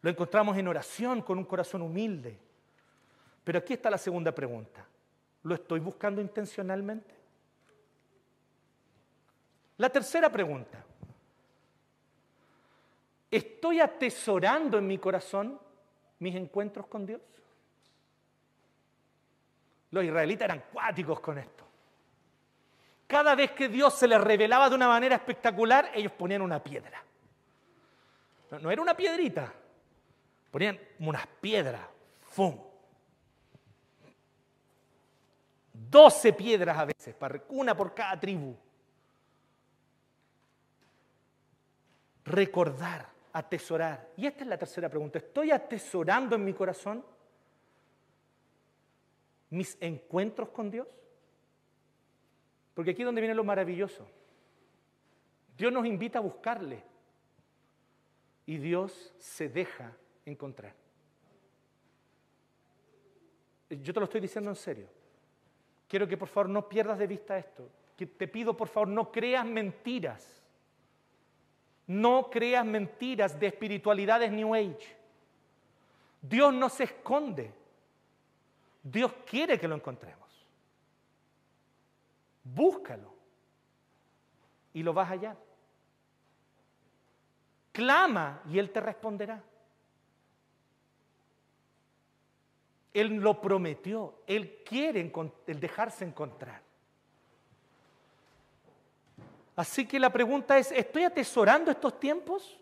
Lo encontramos en oración, con un corazón humilde. Pero aquí está la segunda pregunta. ¿Lo estoy buscando intencionalmente? La tercera pregunta. ¿Estoy atesorando en mi corazón mis encuentros con Dios? Los israelitas eran cuáticos con esto. Cada vez que Dios se les revelaba de una manera espectacular, ellos ponían una piedra. No, era una piedrita, ponían unas piedras. ¡Fum! Doce piedras a veces, una por cada tribu. Recordar atesorar. Y esta es la tercera pregunta. ¿Estoy atesorando en mi corazón mis encuentros con Dios? Porque aquí es donde viene lo maravilloso. Dios nos invita a buscarle y Dios se deja encontrar. Yo te lo estoy diciendo en serio. Quiero que por favor no pierdas de vista esto. Que te pido por favor no creas mentiras. No creas mentiras de espiritualidades New Age. Dios no se esconde. Dios quiere que lo encontremos. Búscalo y lo vas a hallar. Clama y Él te responderá. Él lo prometió. Él quiere el dejarse encontrar. Así que la pregunta es, ¿estoy atesorando estos tiempos?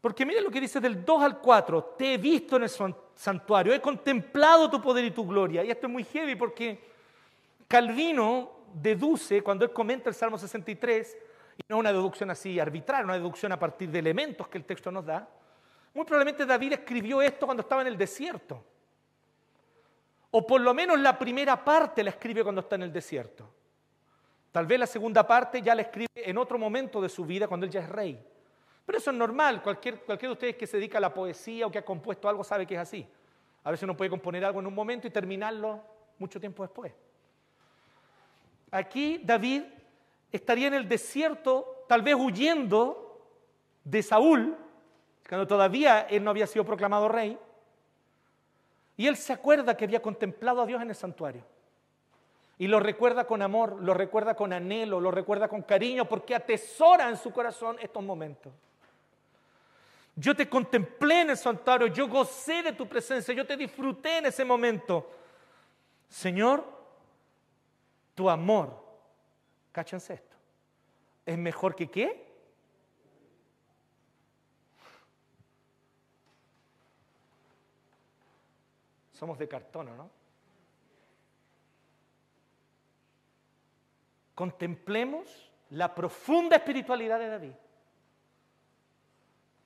Porque mire lo que dice del 2 al 4, te he visto en el santuario, he contemplado tu poder y tu gloria. Y esto es muy heavy porque Calvino deduce, cuando él comenta el Salmo 63, y no una deducción así arbitraria, una deducción a partir de elementos que el texto nos da, muy probablemente David escribió esto cuando estaba en el desierto. O por lo menos la primera parte la escribe cuando está en el desierto. Tal vez la segunda parte ya la escribe en otro momento de su vida cuando él ya es rey. Pero eso es normal, cualquier, cualquiera de ustedes que se dedica a la poesía o que ha compuesto algo sabe que es así. A veces uno puede componer algo en un momento y terminarlo mucho tiempo después. Aquí David estaría en el desierto, tal vez huyendo de Saúl, cuando todavía él no había sido proclamado rey, y él se acuerda que había contemplado a Dios en el santuario. Y lo recuerda con amor, lo recuerda con anhelo, lo recuerda con cariño, porque atesora en su corazón estos momentos. Yo te contemplé en el santuario, yo gocé de tu presencia, yo te disfruté en ese momento. Señor, tu amor, cáchense esto, es mejor que qué? Somos de cartón, ¿no? Contemplemos la profunda espiritualidad de David.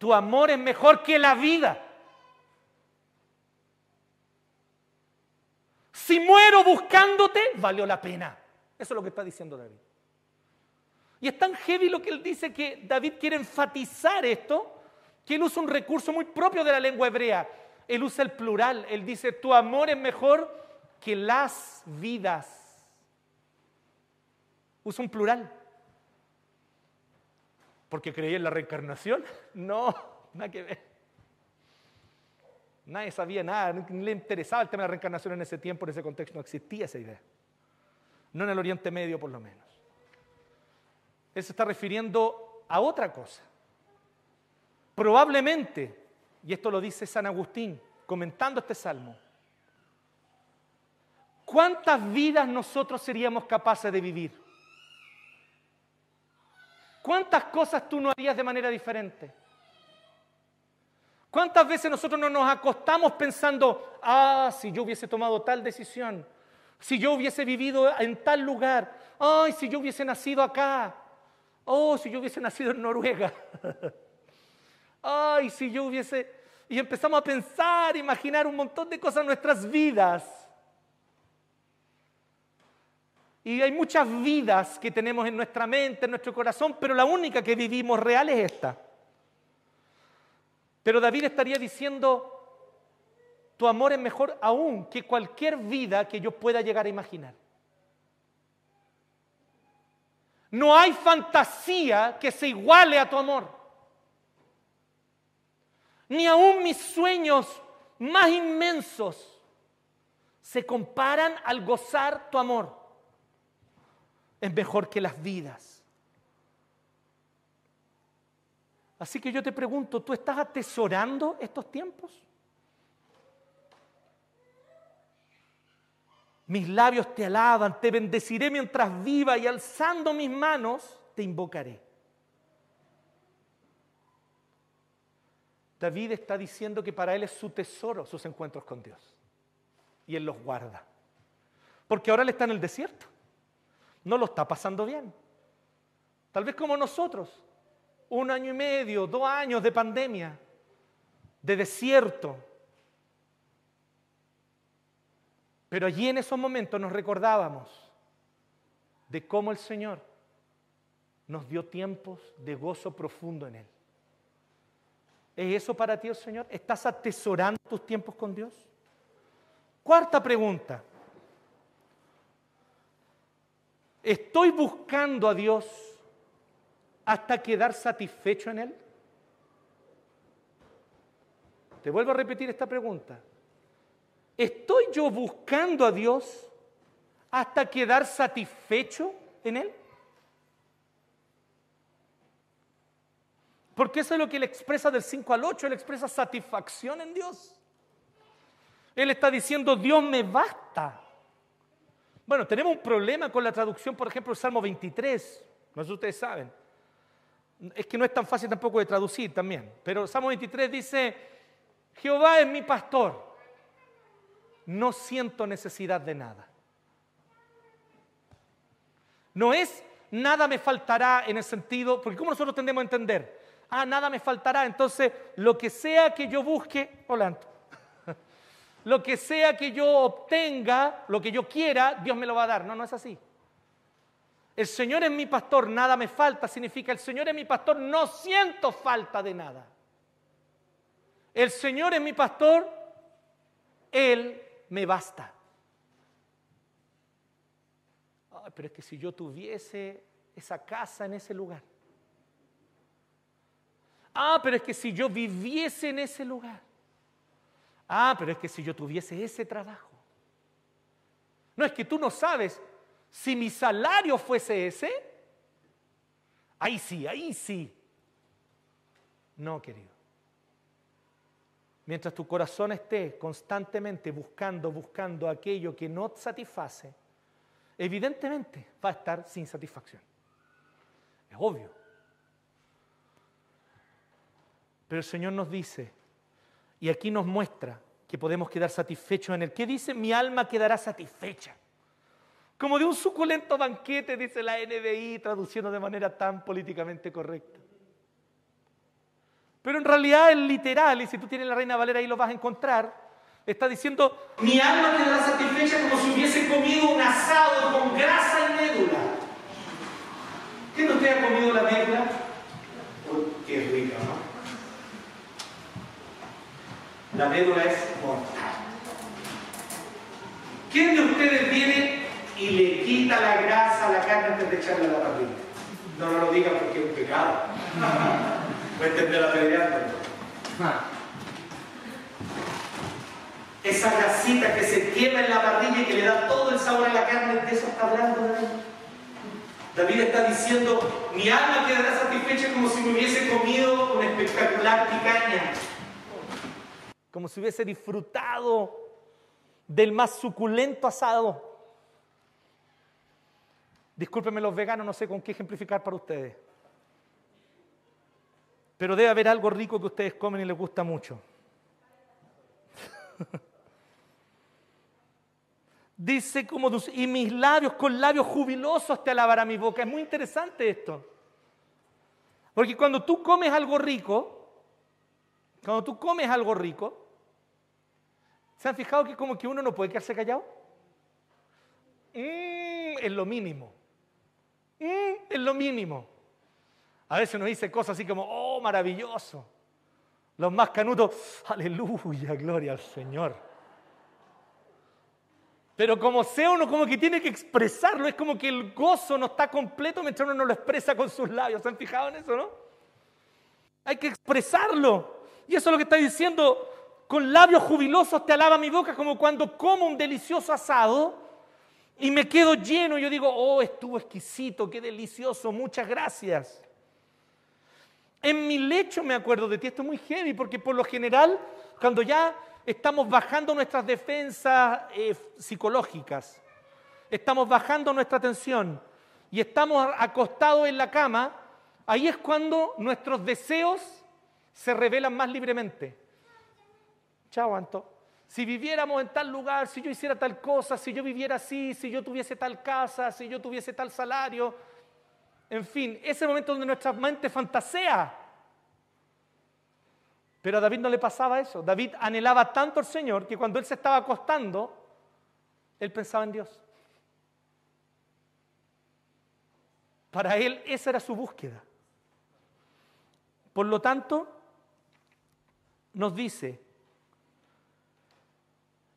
Tu amor es mejor que la vida. Si muero buscándote, valió la pena. Eso es lo que está diciendo David. Y es tan heavy lo que él dice que David quiere enfatizar esto, que él usa un recurso muy propio de la lengua hebrea. Él usa el plural, él dice, tu amor es mejor que las vidas. Usa un plural. ¿Porque creía en la reencarnación? (laughs) No, nada que ver. Nadie sabía nada, ni le interesaba el tema de la reencarnación en ese tiempo, en ese contexto, no existía esa idea. No en el Oriente Medio, por lo menos. Él se está refiriendo a otra cosa. Probablemente y esto lo dice San Agustín comentando este salmo. ¿Cuántas vidas nosotros seríamos capaces de vivir? ¿Cuántas cosas tú no harías de manera diferente? ¿Cuántas veces nosotros no nos acostamos pensando, ah, si yo hubiese tomado tal decisión, si yo hubiese vivido en tal lugar, ay, si yo hubiese nacido acá, oh, si yo hubiese nacido en Noruega? (laughs) ay, si yo hubiese... Y empezamos a pensar, imaginar un montón de cosas en nuestras vidas. Y hay muchas vidas que tenemos en nuestra mente, en nuestro corazón, pero la única que vivimos real es esta. Pero David estaría diciendo, tu amor es mejor aún que cualquier vida que yo pueda llegar a imaginar. No hay fantasía que se iguale a tu amor ni aún mis sueños más inmensos se comparan al gozar tu amor. Es mejor que las vidas. Así que yo te pregunto, ¿tú estás atesorando estos tiempos? Mis labios te alaban, te bendeciré mientras viva y alzando mis manos te invocaré. David está diciendo que para él es su tesoro sus encuentros con Dios. Y él los guarda. Porque ahora él está en el desierto. No lo está pasando bien. Tal vez como nosotros. un año y medio, dos años de pandemia, de desierto. Pero allí en esos momentos nos recordábamos de cómo el Señor nos dio tiempos de gozo profundo en Él. ¿Es eso para ti el Señor? ¿Estás atesorando tus tiempos con Dios? Cuarta pregunta. ¿Estoy buscando a Dios hasta quedar satisfecho en Él? Te vuelvo a repetir esta pregunta. ¿Estoy yo buscando a Dios hasta quedar satisfecho en Él? Porque eso es lo que Él expresa del 5 al 8, Él expresa satisfacción en Dios. Él está diciendo, Dios me basta. Bueno, tenemos un problema con la traducción, por ejemplo, del Salmo 23. No sé si ustedes saben. Es que no es tan fácil tampoco de traducir también. Pero Salmo 23 dice, Jehová es mi pastor. No siento necesidad de nada. No es nada me faltará en el sentido, porque ¿cómo nosotros tendemos a entender? Ah, nada me faltará, entonces lo que sea que yo busque, hola, lo que sea que yo obtenga, lo que yo quiera, Dios me lo va a dar. No, no es así. El Señor es mi pastor, nada me falta, significa el Señor es mi pastor, no siento falta de nada. El Señor es mi pastor, Él me basta. pero es que si yo tuviese esa casa en ese lugar. Ah, pero es que si yo viviese en ese lugar. Ah, pero es que si yo tuviese ese trabajo. No es que tú no sabes, si mi salario fuese ese, ahí sí, ahí sí. No, querido. Mientras tu corazón esté constantemente buscando, buscando aquello que no satisface, evidentemente va a estar sin satisfacción. Es obvio. Pero el Señor nos dice, y aquí nos muestra que podemos quedar satisfechos en Él. ¿Qué dice? Mi alma quedará satisfecha. Como de un suculento banquete, dice la NBI, traduciendo de manera tan políticamente correcta. Pero en realidad es literal, y si tú tienes la Reina Valera ahí lo vas a encontrar, está diciendo, mi alma quedará satisfecha como si hubiese comido un asado con grasa y médula. ¿Quién de usted ha comido la médula? qué rica, ¿no? La médula es mortal. ¿Quién de ustedes viene y le quita la grasa a la carne antes de echarla a la parrilla? No, lo diga porque es un pecado. (laughs) Puede entender a Esa grasita que se quema en la parrilla y que le da todo el sabor a la carne, de eso está hablando David. David está diciendo, mi alma quedará satisfecha como si me hubiese comido una espectacular picaña como si hubiese disfrutado del más suculento asado. Discúlpenme los veganos, no sé con qué ejemplificar para ustedes. Pero debe haber algo rico que ustedes comen y les gusta mucho. (laughs) Dice como, y mis labios con labios jubilosos te alabará mi boca. Es muy interesante esto. Porque cuando tú comes algo rico, cuando tú comes algo rico, ¿Se han fijado que como que uno no puede quedarse callado? Mm, es lo mínimo. Mm, es lo mínimo. A veces uno dice cosas así como, oh, maravilloso. Los más canutos, aleluya, gloria al Señor. Pero como sea uno como que tiene que expresarlo, es como que el gozo no está completo mientras uno no lo expresa con sus labios. ¿Se han fijado en eso, no? Hay que expresarlo. Y eso es lo que está diciendo con labios jubilosos te alaba mi boca, como cuando como un delicioso asado y me quedo lleno. Yo digo, oh, estuvo exquisito, qué delicioso, muchas gracias. En mi lecho me acuerdo de ti, esto es muy heavy, porque por lo general, cuando ya estamos bajando nuestras defensas eh, psicológicas, estamos bajando nuestra tensión y estamos acostados en la cama, ahí es cuando nuestros deseos se revelan más libremente. Chao, Anto. Si viviéramos en tal lugar, si yo hiciera tal cosa, si yo viviera así, si yo tuviese tal casa, si yo tuviese tal salario. En fin, ese momento donde nuestra mente fantasea. Pero a David no le pasaba eso. David anhelaba tanto al Señor que cuando él se estaba acostando, él pensaba en Dios. Para él esa era su búsqueda. Por lo tanto, nos dice,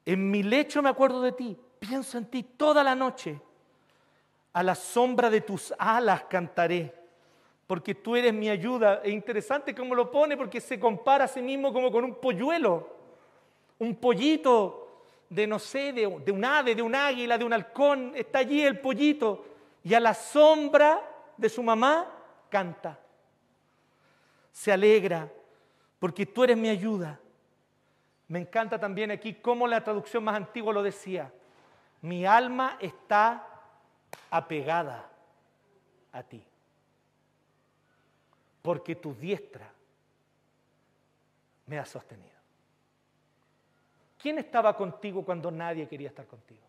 en mi lecho me acuerdo de ti, pienso en ti toda la noche, a la sombra de tus alas cantaré, porque tú eres mi ayuda. Es interesante cómo lo pone, porque se compara a sí mismo como con un polluelo, un pollito de, no sé, de, de un ave, de un águila, de un halcón, está allí el pollito, y a la sombra de su mamá canta. Se alegra, porque tú eres mi ayuda. Me encanta también aquí cómo la traducción más antigua lo decía. Mi alma está apegada a ti, porque tu diestra me ha sostenido. ¿Quién estaba contigo cuando nadie quería estar contigo?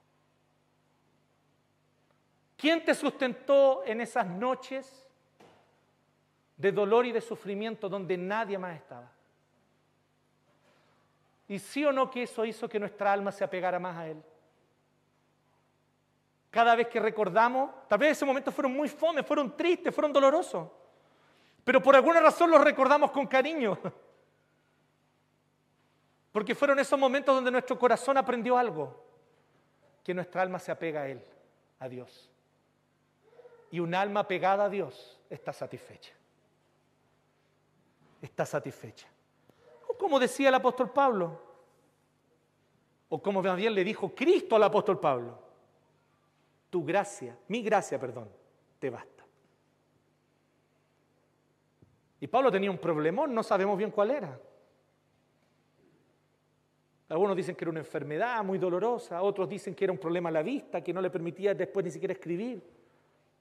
¿Quién te sustentó en esas noches de dolor y de sufrimiento donde nadie más estaba. Y sí o no que eso hizo que nuestra alma se apegara más a Él. Cada vez que recordamos, tal vez esos momentos fueron muy fomes, fueron tristes, fueron dolorosos, pero por alguna razón los recordamos con cariño. (laughs) Porque fueron esos momentos donde nuestro corazón aprendió algo, que nuestra alma se apega a Él, a Dios. Y un alma pegada a Dios está satisfecha está satisfecha. Como decía el apóstol Pablo, o como bien le dijo Cristo al apóstol Pablo, tu gracia, mi gracia, perdón, te basta. Y Pablo tenía un problemón, no sabemos bien cuál era. Algunos dicen que era una enfermedad muy dolorosa, otros dicen que era un problema a la vista, que no le permitía después ni siquiera escribir.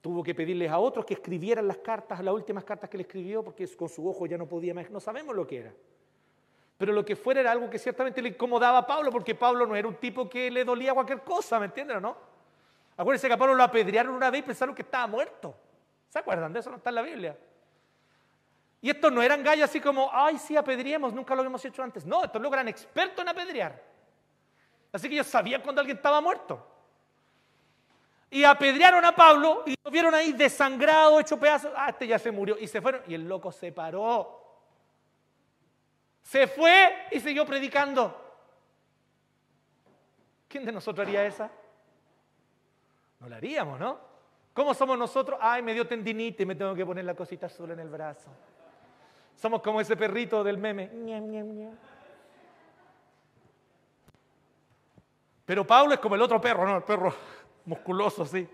Tuvo que pedirles a otros que escribieran las cartas, las últimas cartas que le escribió, porque con su ojo ya no podía más. No sabemos lo que era. Pero lo que fuera era algo que ciertamente le incomodaba a Pablo, porque Pablo no era un tipo que le dolía cualquier cosa, ¿me entienden o no? Acuérdense que a Pablo lo apedrearon una vez y pensaron que estaba muerto. ¿Se acuerdan de eso? No está en la Biblia. Y estos no eran gallos así como, ay, sí, apedreemos, nunca lo habíamos hecho antes. No, estos luego eran expertos en apedrear. Así que ellos sabían cuando alguien estaba muerto y apedrearon a Pablo y lo vieron ahí desangrado, hecho pedazos. Ah, este ya se murió. Y se fueron. Y el loco se paró. Se fue y siguió predicando. ¿Quién de nosotros haría esa? No la haríamos, ¿no? ¿Cómo somos nosotros? Ay, me dio tendinitis y me tengo que poner la cosita azul en el brazo. Somos como ese perrito del meme. Pero Pablo es como el otro perro, ¿no? El perro musculoso, sí.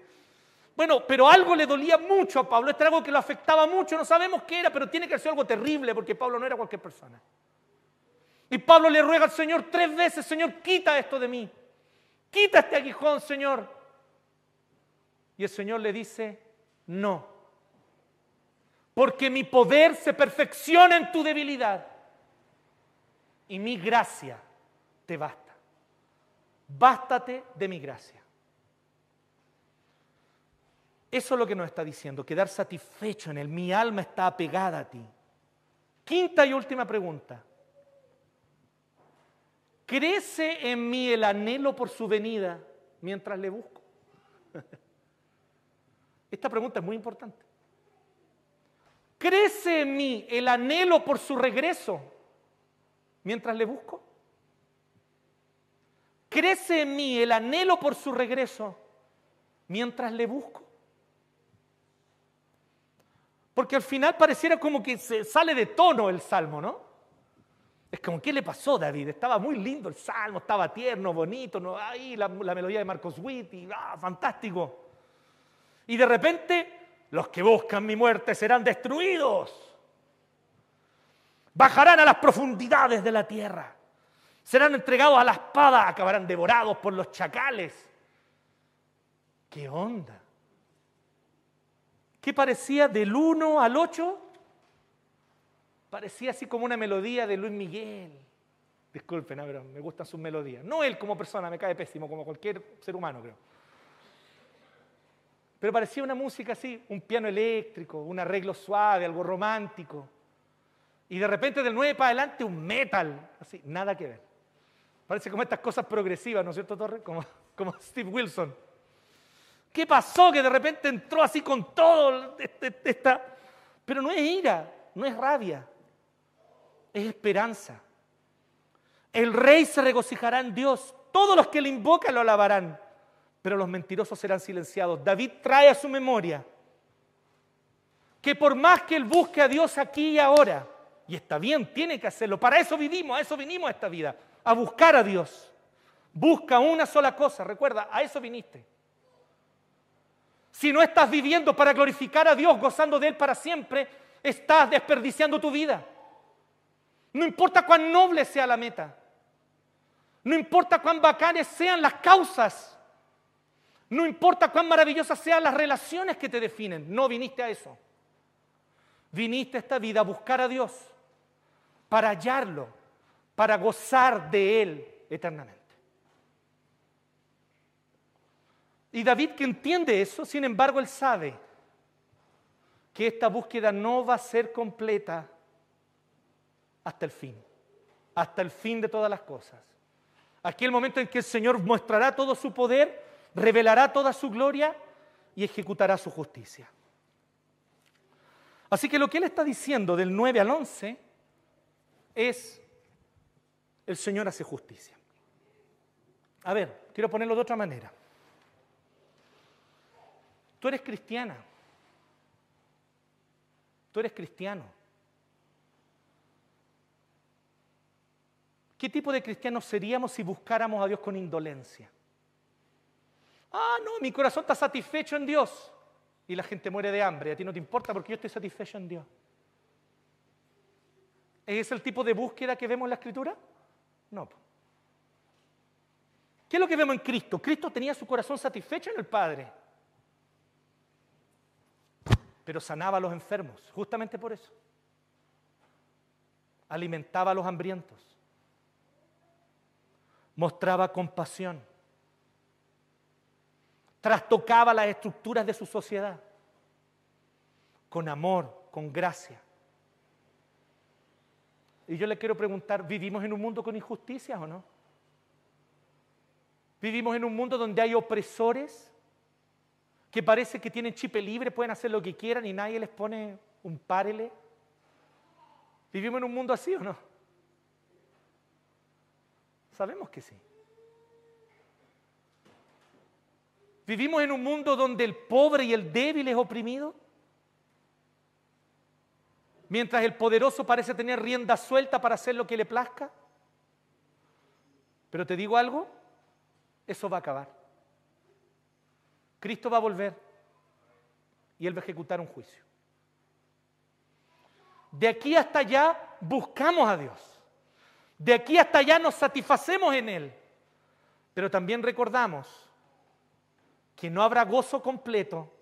Bueno, pero algo le dolía mucho a Pablo, este era algo que lo afectaba mucho, no sabemos qué era, pero tiene que ser algo terrible porque Pablo no era cualquier persona. Y Pablo le ruega al Señor tres veces, Señor, quita esto de mí, quita este aguijón, Señor. Y el Señor le dice, no, porque mi poder se perfecciona en tu debilidad y mi gracia te basta. Bástate de mi gracia. Eso es lo que nos está diciendo, quedar satisfecho en él. Mi alma está apegada a ti. Quinta y última pregunta. ¿Crece en mí el anhelo por su venida mientras le busco? (laughs) Esta pregunta es muy importante. ¿Crece en mí el anhelo por su regreso mientras le busco? ¿Crece en mí el anhelo por su regreso mientras le busco? Porque al final pareciera como que se sale de tono el salmo, ¿no? Es como, ¿qué le pasó David? Estaba muy lindo el salmo, estaba tierno, bonito, ¿no? ahí la, melodía de Marcos Witt, ¡ah, fantástico. Y de repente, los que buscan mi muerte serán destruidos. Bajarán a las profundidades de la tierra. Serán entregados a la espada, acabarán devorados por los chacales. ¿Qué onda? ¿Qué parecía del 1 al 8? Parecía así como una melodía de Luis Miguel. Disculpen, pero me gustan sus melodías. No él como persona, me cae pésimo, como cualquier ser humano, creo. pero parecía una música así, un piano eléctrico, un arreglo suave, algo romántico. Y de repente del 9 para adelante un metal, así, nada que ver. Parece como estas cosas progresivas, ¿no es cierto, Torre? Como, como Steve Wilson. ¿Qué pasó que de repente entró así con todo este, esta... Pero no es ira, no es rabia, es esperanza. El rey se regocijará en Dios, todos los que le invocan lo alabarán pero los mentirosos serán silenciados. David trae a su memoria que por más que él busque a Dios aquí y ahora, y está bien, tiene que hacerlo, para eso vivimos, a eso vinimos a esta vida, a buscar a Dios. Busca una sola cosa, recuerda, a eso viniste. Si no estás viviendo para glorificar a Dios, gozando de Él para siempre, estás desperdiciando tu vida. No importa cuán noble sea la meta. No importa cuán bacanes sean las causas. No importa cuán maravillosas sean las relaciones que te definen, no viniste a eso. Viniste a esta vida a buscar a Dios, para hallarlo, para gozar de Él eternamente. Y David que entiende eso, sin embargo, él sabe que esta búsqueda no va a ser completa hasta el fin, hasta el fin de todas las cosas. Aquí el momento en que el Señor mostrará todo su poder revelará toda su gloria y ejecutará su justicia. Así que lo que él está diciendo del 9 al 11 es, el Señor hace justicia. A ver, quiero ponerlo de otra manera. Tú eres cristiana. Tú eres cristiano. ¿Qué tipo de cristianos seríamos si buscáramos a Dios con indolencia? Ah, no, mi corazón está satisfecho en Dios. Y la gente muere de hambre. A ti no te importa porque yo estoy satisfecho en Dios. ¿Es el tipo de búsqueda que vemos en la Escritura? No. ¿Qué es lo que vemos en Cristo? Cristo tenía su corazón satisfecho en el Padre. Pero sanaba a los enfermos, justamente por eso. Alimentaba a los hambrientos. Mostraba compasión trastocaba las estructuras de su sociedad con amor, con gracia. Y yo le quiero preguntar, ¿vivimos en un mundo con injusticias o no? ¿Vivimos en un mundo donde hay opresores que parece que tienen chip libre, pueden hacer lo que quieran y nadie les pone un párele? ¿Vivimos en un mundo así o no? Sabemos que sí. ¿Vivimos en un mundo donde el pobre y el débil es oprimido? Mientras el poderoso parece tener rienda suelta para hacer lo que le plazca. Pero te digo algo, eso va a acabar. Cristo va a volver y Él va a ejecutar un juicio. De aquí hasta allá buscamos a Dios. De aquí hasta allá nos satisfacemos en Él. Pero también recordamos que no habrá gozo completo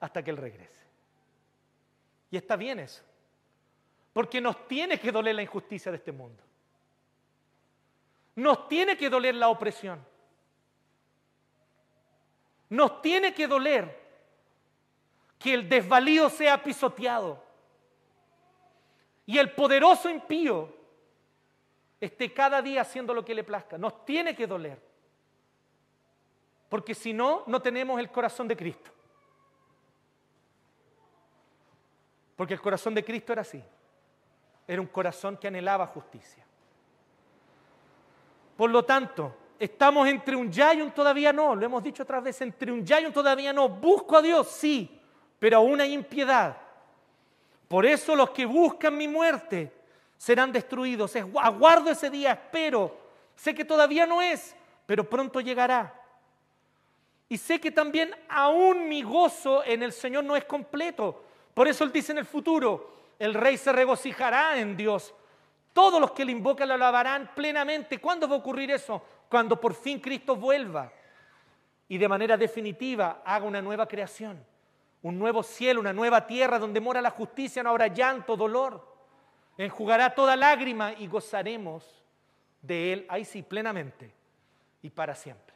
hasta que Él regrese. Y está bien eso, porque nos tiene que doler la injusticia de este mundo. Nos tiene que doler la opresión. Nos tiene que doler que el desvalido sea pisoteado y el poderoso impío esté cada día haciendo lo que le plazca. Nos tiene que doler. Porque si no, no tenemos el corazón de Cristo. Porque el corazón de Cristo era así. Era un corazón que anhelaba justicia. Por lo tanto, estamos entre un ya y un todavía no. Lo hemos dicho otras veces, entre un ya y un todavía no. Busco a Dios, sí, pero aún hay impiedad. Por eso los que buscan mi muerte serán destruidos. Aguardo ese día, espero. Sé que todavía no es, pero pronto llegará. Y sé que también aún mi gozo en el Señor no es completo. Por eso Él dice en el futuro, el rey se regocijará en Dios. Todos los que le invocan lo alabarán plenamente. ¿Cuándo va a ocurrir eso? Cuando por fin Cristo vuelva y de manera definitiva haga una nueva creación, un nuevo cielo, una nueva tierra donde mora la justicia, no habrá llanto, dolor. Enjugará toda lágrima y gozaremos de Él, ahí sí, plenamente y para siempre.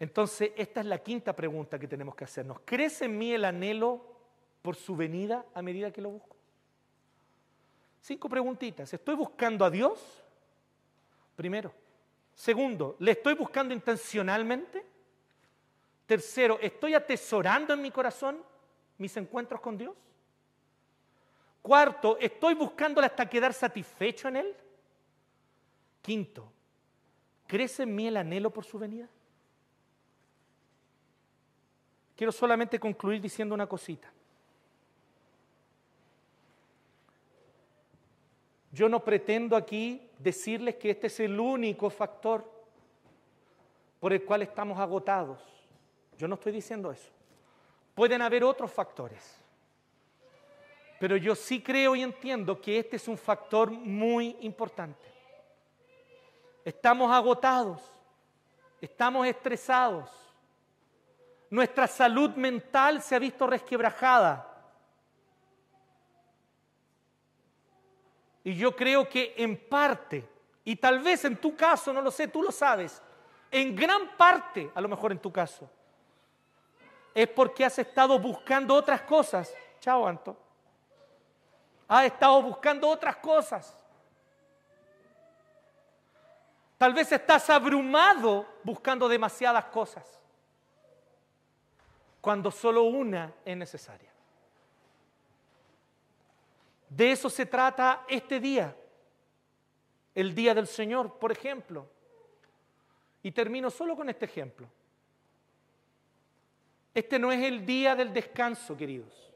Entonces, esta es la quinta pregunta que tenemos que hacernos. ¿Crece en mí el anhelo por su venida a medida que lo busco? Cinco preguntitas. ¿Estoy buscando a Dios? Primero. Segundo, ¿le estoy buscando intencionalmente? Tercero, ¿estoy atesorando en mi corazón mis encuentros con Dios? Cuarto, ¿estoy buscándole hasta quedar satisfecho en Él? Quinto, ¿crece en mí el anhelo por su venida? Quiero solamente concluir diciendo una cosita. Yo no pretendo aquí decirles que este es el único factor por el cual estamos agotados. Yo no estoy diciendo eso. Pueden haber otros factores. Pero yo sí creo y entiendo que este es un factor muy importante. Estamos agotados, estamos estresados, nuestra salud mental se ha visto resquebrajada. Y yo creo que en parte, y tal vez en tu caso, no lo sé, tú lo sabes, en gran parte, a lo mejor en tu caso, es porque has estado buscando otras cosas. Chao, Anto. Has estado buscando otras cosas. Tal vez estás abrumado buscando demasiadas cosas cuando solo una es necesaria. De eso se trata este día, el día del Señor, por ejemplo. Y termino solo con este ejemplo. Este no es el día del descanso, queridos.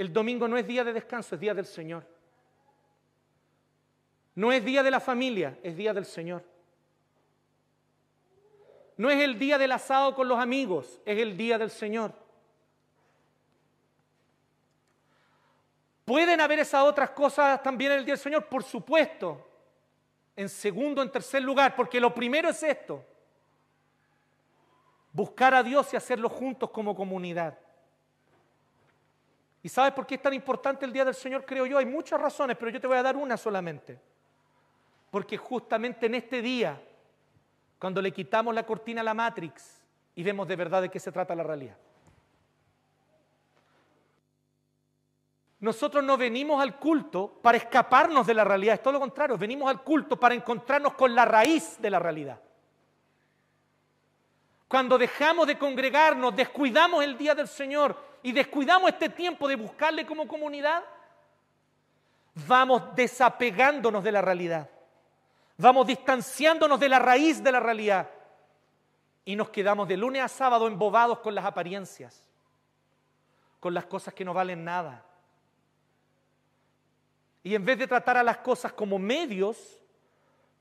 El domingo no es día de descanso, es día del Señor. No es día de la familia, es día del Señor. No es el día del asado con los amigos, es el día del Señor. ¿Pueden haber esas otras cosas también en el día del Señor? Por supuesto. En segundo, en tercer lugar, porque lo primero es esto. Buscar a Dios y hacerlo juntos como comunidad. ¿Y sabes por qué es tan importante el Día del Señor? Creo yo, hay muchas razones, pero yo te voy a dar una solamente. Porque justamente en este día cuando le quitamos la cortina a la Matrix y vemos de verdad de qué se trata la realidad. Nosotros no venimos al culto para escaparnos de la realidad, es todo lo contrario, venimos al culto para encontrarnos con la raíz de la realidad. Cuando dejamos de congregarnos, descuidamos el día del Señor y descuidamos este tiempo de buscarle como comunidad, vamos desapegándonos de la realidad. Vamos distanciándonos de la raíz de la realidad y nos quedamos de lunes a sábado embobados con las apariencias, con las cosas que no valen nada. Y en vez de tratar a las cosas como medios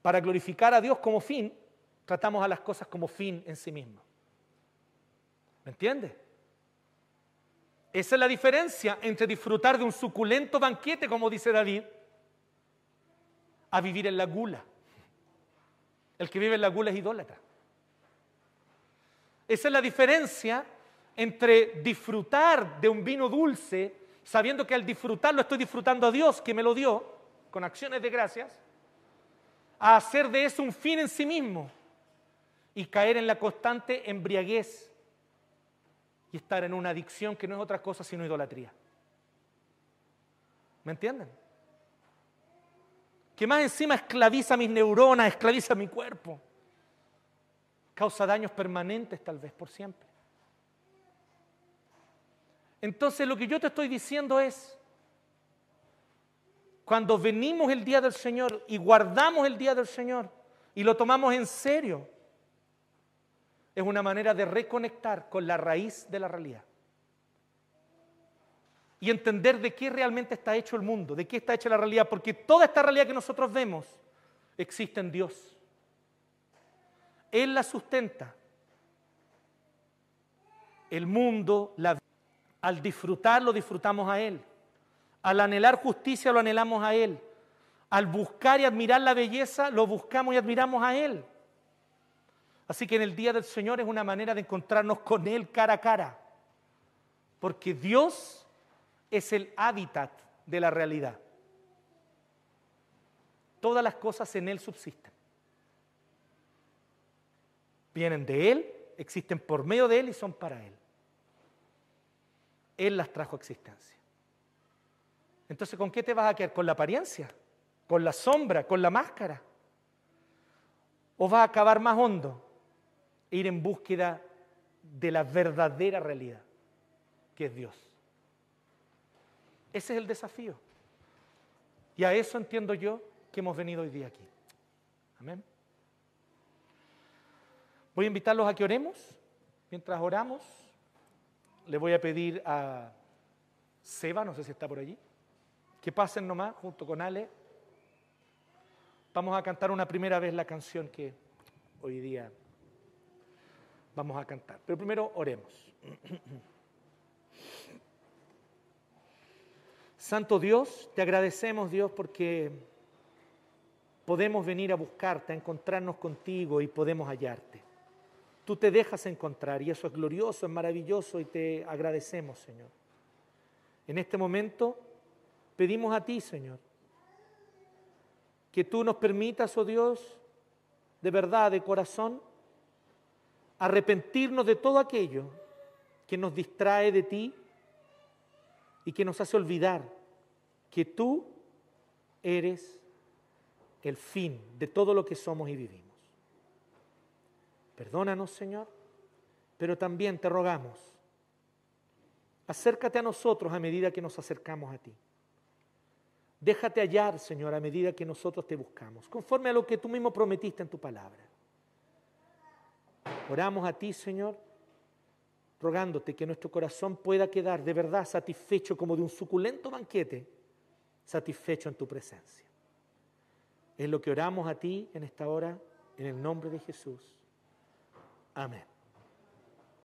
para glorificar a Dios como fin, tratamos a las cosas como fin en sí mismo. ¿Me entiendes? Esa es la diferencia entre disfrutar de un suculento banquete, como dice David, a vivir en la gula. El que vive en la gula es idólatra. Esa es la diferencia entre disfrutar de un vino dulce, sabiendo que al disfrutarlo estoy disfrutando a Dios que me lo dio, con acciones de gracias, a hacer de eso un fin en sí mismo y caer en la constante embriaguez y estar en una adicción que no es otra cosa sino idolatría. ¿Me entienden? que más encima esclaviza mis neuronas, esclaviza mi cuerpo. Causa daños permanentes tal vez por siempre. Entonces lo que yo te estoy diciendo es, cuando venimos el día del Señor y guardamos el día del Señor y lo tomamos en serio, es una manera de reconectar con la raíz de la realidad y entender de qué realmente está hecho el mundo, de qué está hecha la realidad, porque toda esta realidad que nosotros vemos existe en Dios. Él la sustenta. El mundo, la al disfrutar lo disfrutamos a Él. Al anhelar justicia lo anhelamos a Él. Al buscar y admirar la belleza lo buscamos y admiramos a Él. Así que en el día del Señor es una manera de encontrarnos con Él cara a cara. Porque Dios es el hábitat de la realidad. Todas las cosas en Él subsisten. Vienen de Él, existen por medio de Él y son para Él. Él las trajo a existencia. Entonces, ¿con qué te vas a quedar? ¿Con la apariencia? ¿Con la sombra? ¿Con la máscara? ¿O vas a acabar más hondo? Ir en búsqueda de la verdadera realidad, que es Dios. Ese es el desafío. Y a eso entiendo yo que hemos venido hoy día aquí. Amén. Voy a invitarlos a que oremos. Mientras oramos, le voy a pedir a Seba, no sé si está por allí, que pasen nomás junto con Ale. Vamos a cantar una primera vez la canción que hoy día vamos a cantar. Pero primero oremos. Santo Dios, te agradecemos Dios porque podemos venir a buscarte, a encontrarnos contigo y podemos hallarte. Tú te dejas encontrar y eso es glorioso, es maravilloso y te agradecemos, Señor. En este momento pedimos a ti, Señor, que tú nos permitas, oh Dios, de verdad, de corazón, arrepentirnos de todo aquello que nos distrae de ti y que nos hace olvidar que tú eres el fin de todo lo que somos y vivimos. Perdónanos, Señor, pero también te rogamos, acércate a nosotros a medida que nos acercamos a ti. Déjate hallar, Señor, a medida que nosotros te buscamos, conforme a lo que tú mismo prometiste en tu palabra. Oramos a ti, Señor, rogándote que nuestro corazón pueda quedar de verdad satisfecho como de un suculento banquete, satisfecho en tu presencia. Es lo que oramos a ti en esta hora, en el nombre de Jesús. Amén.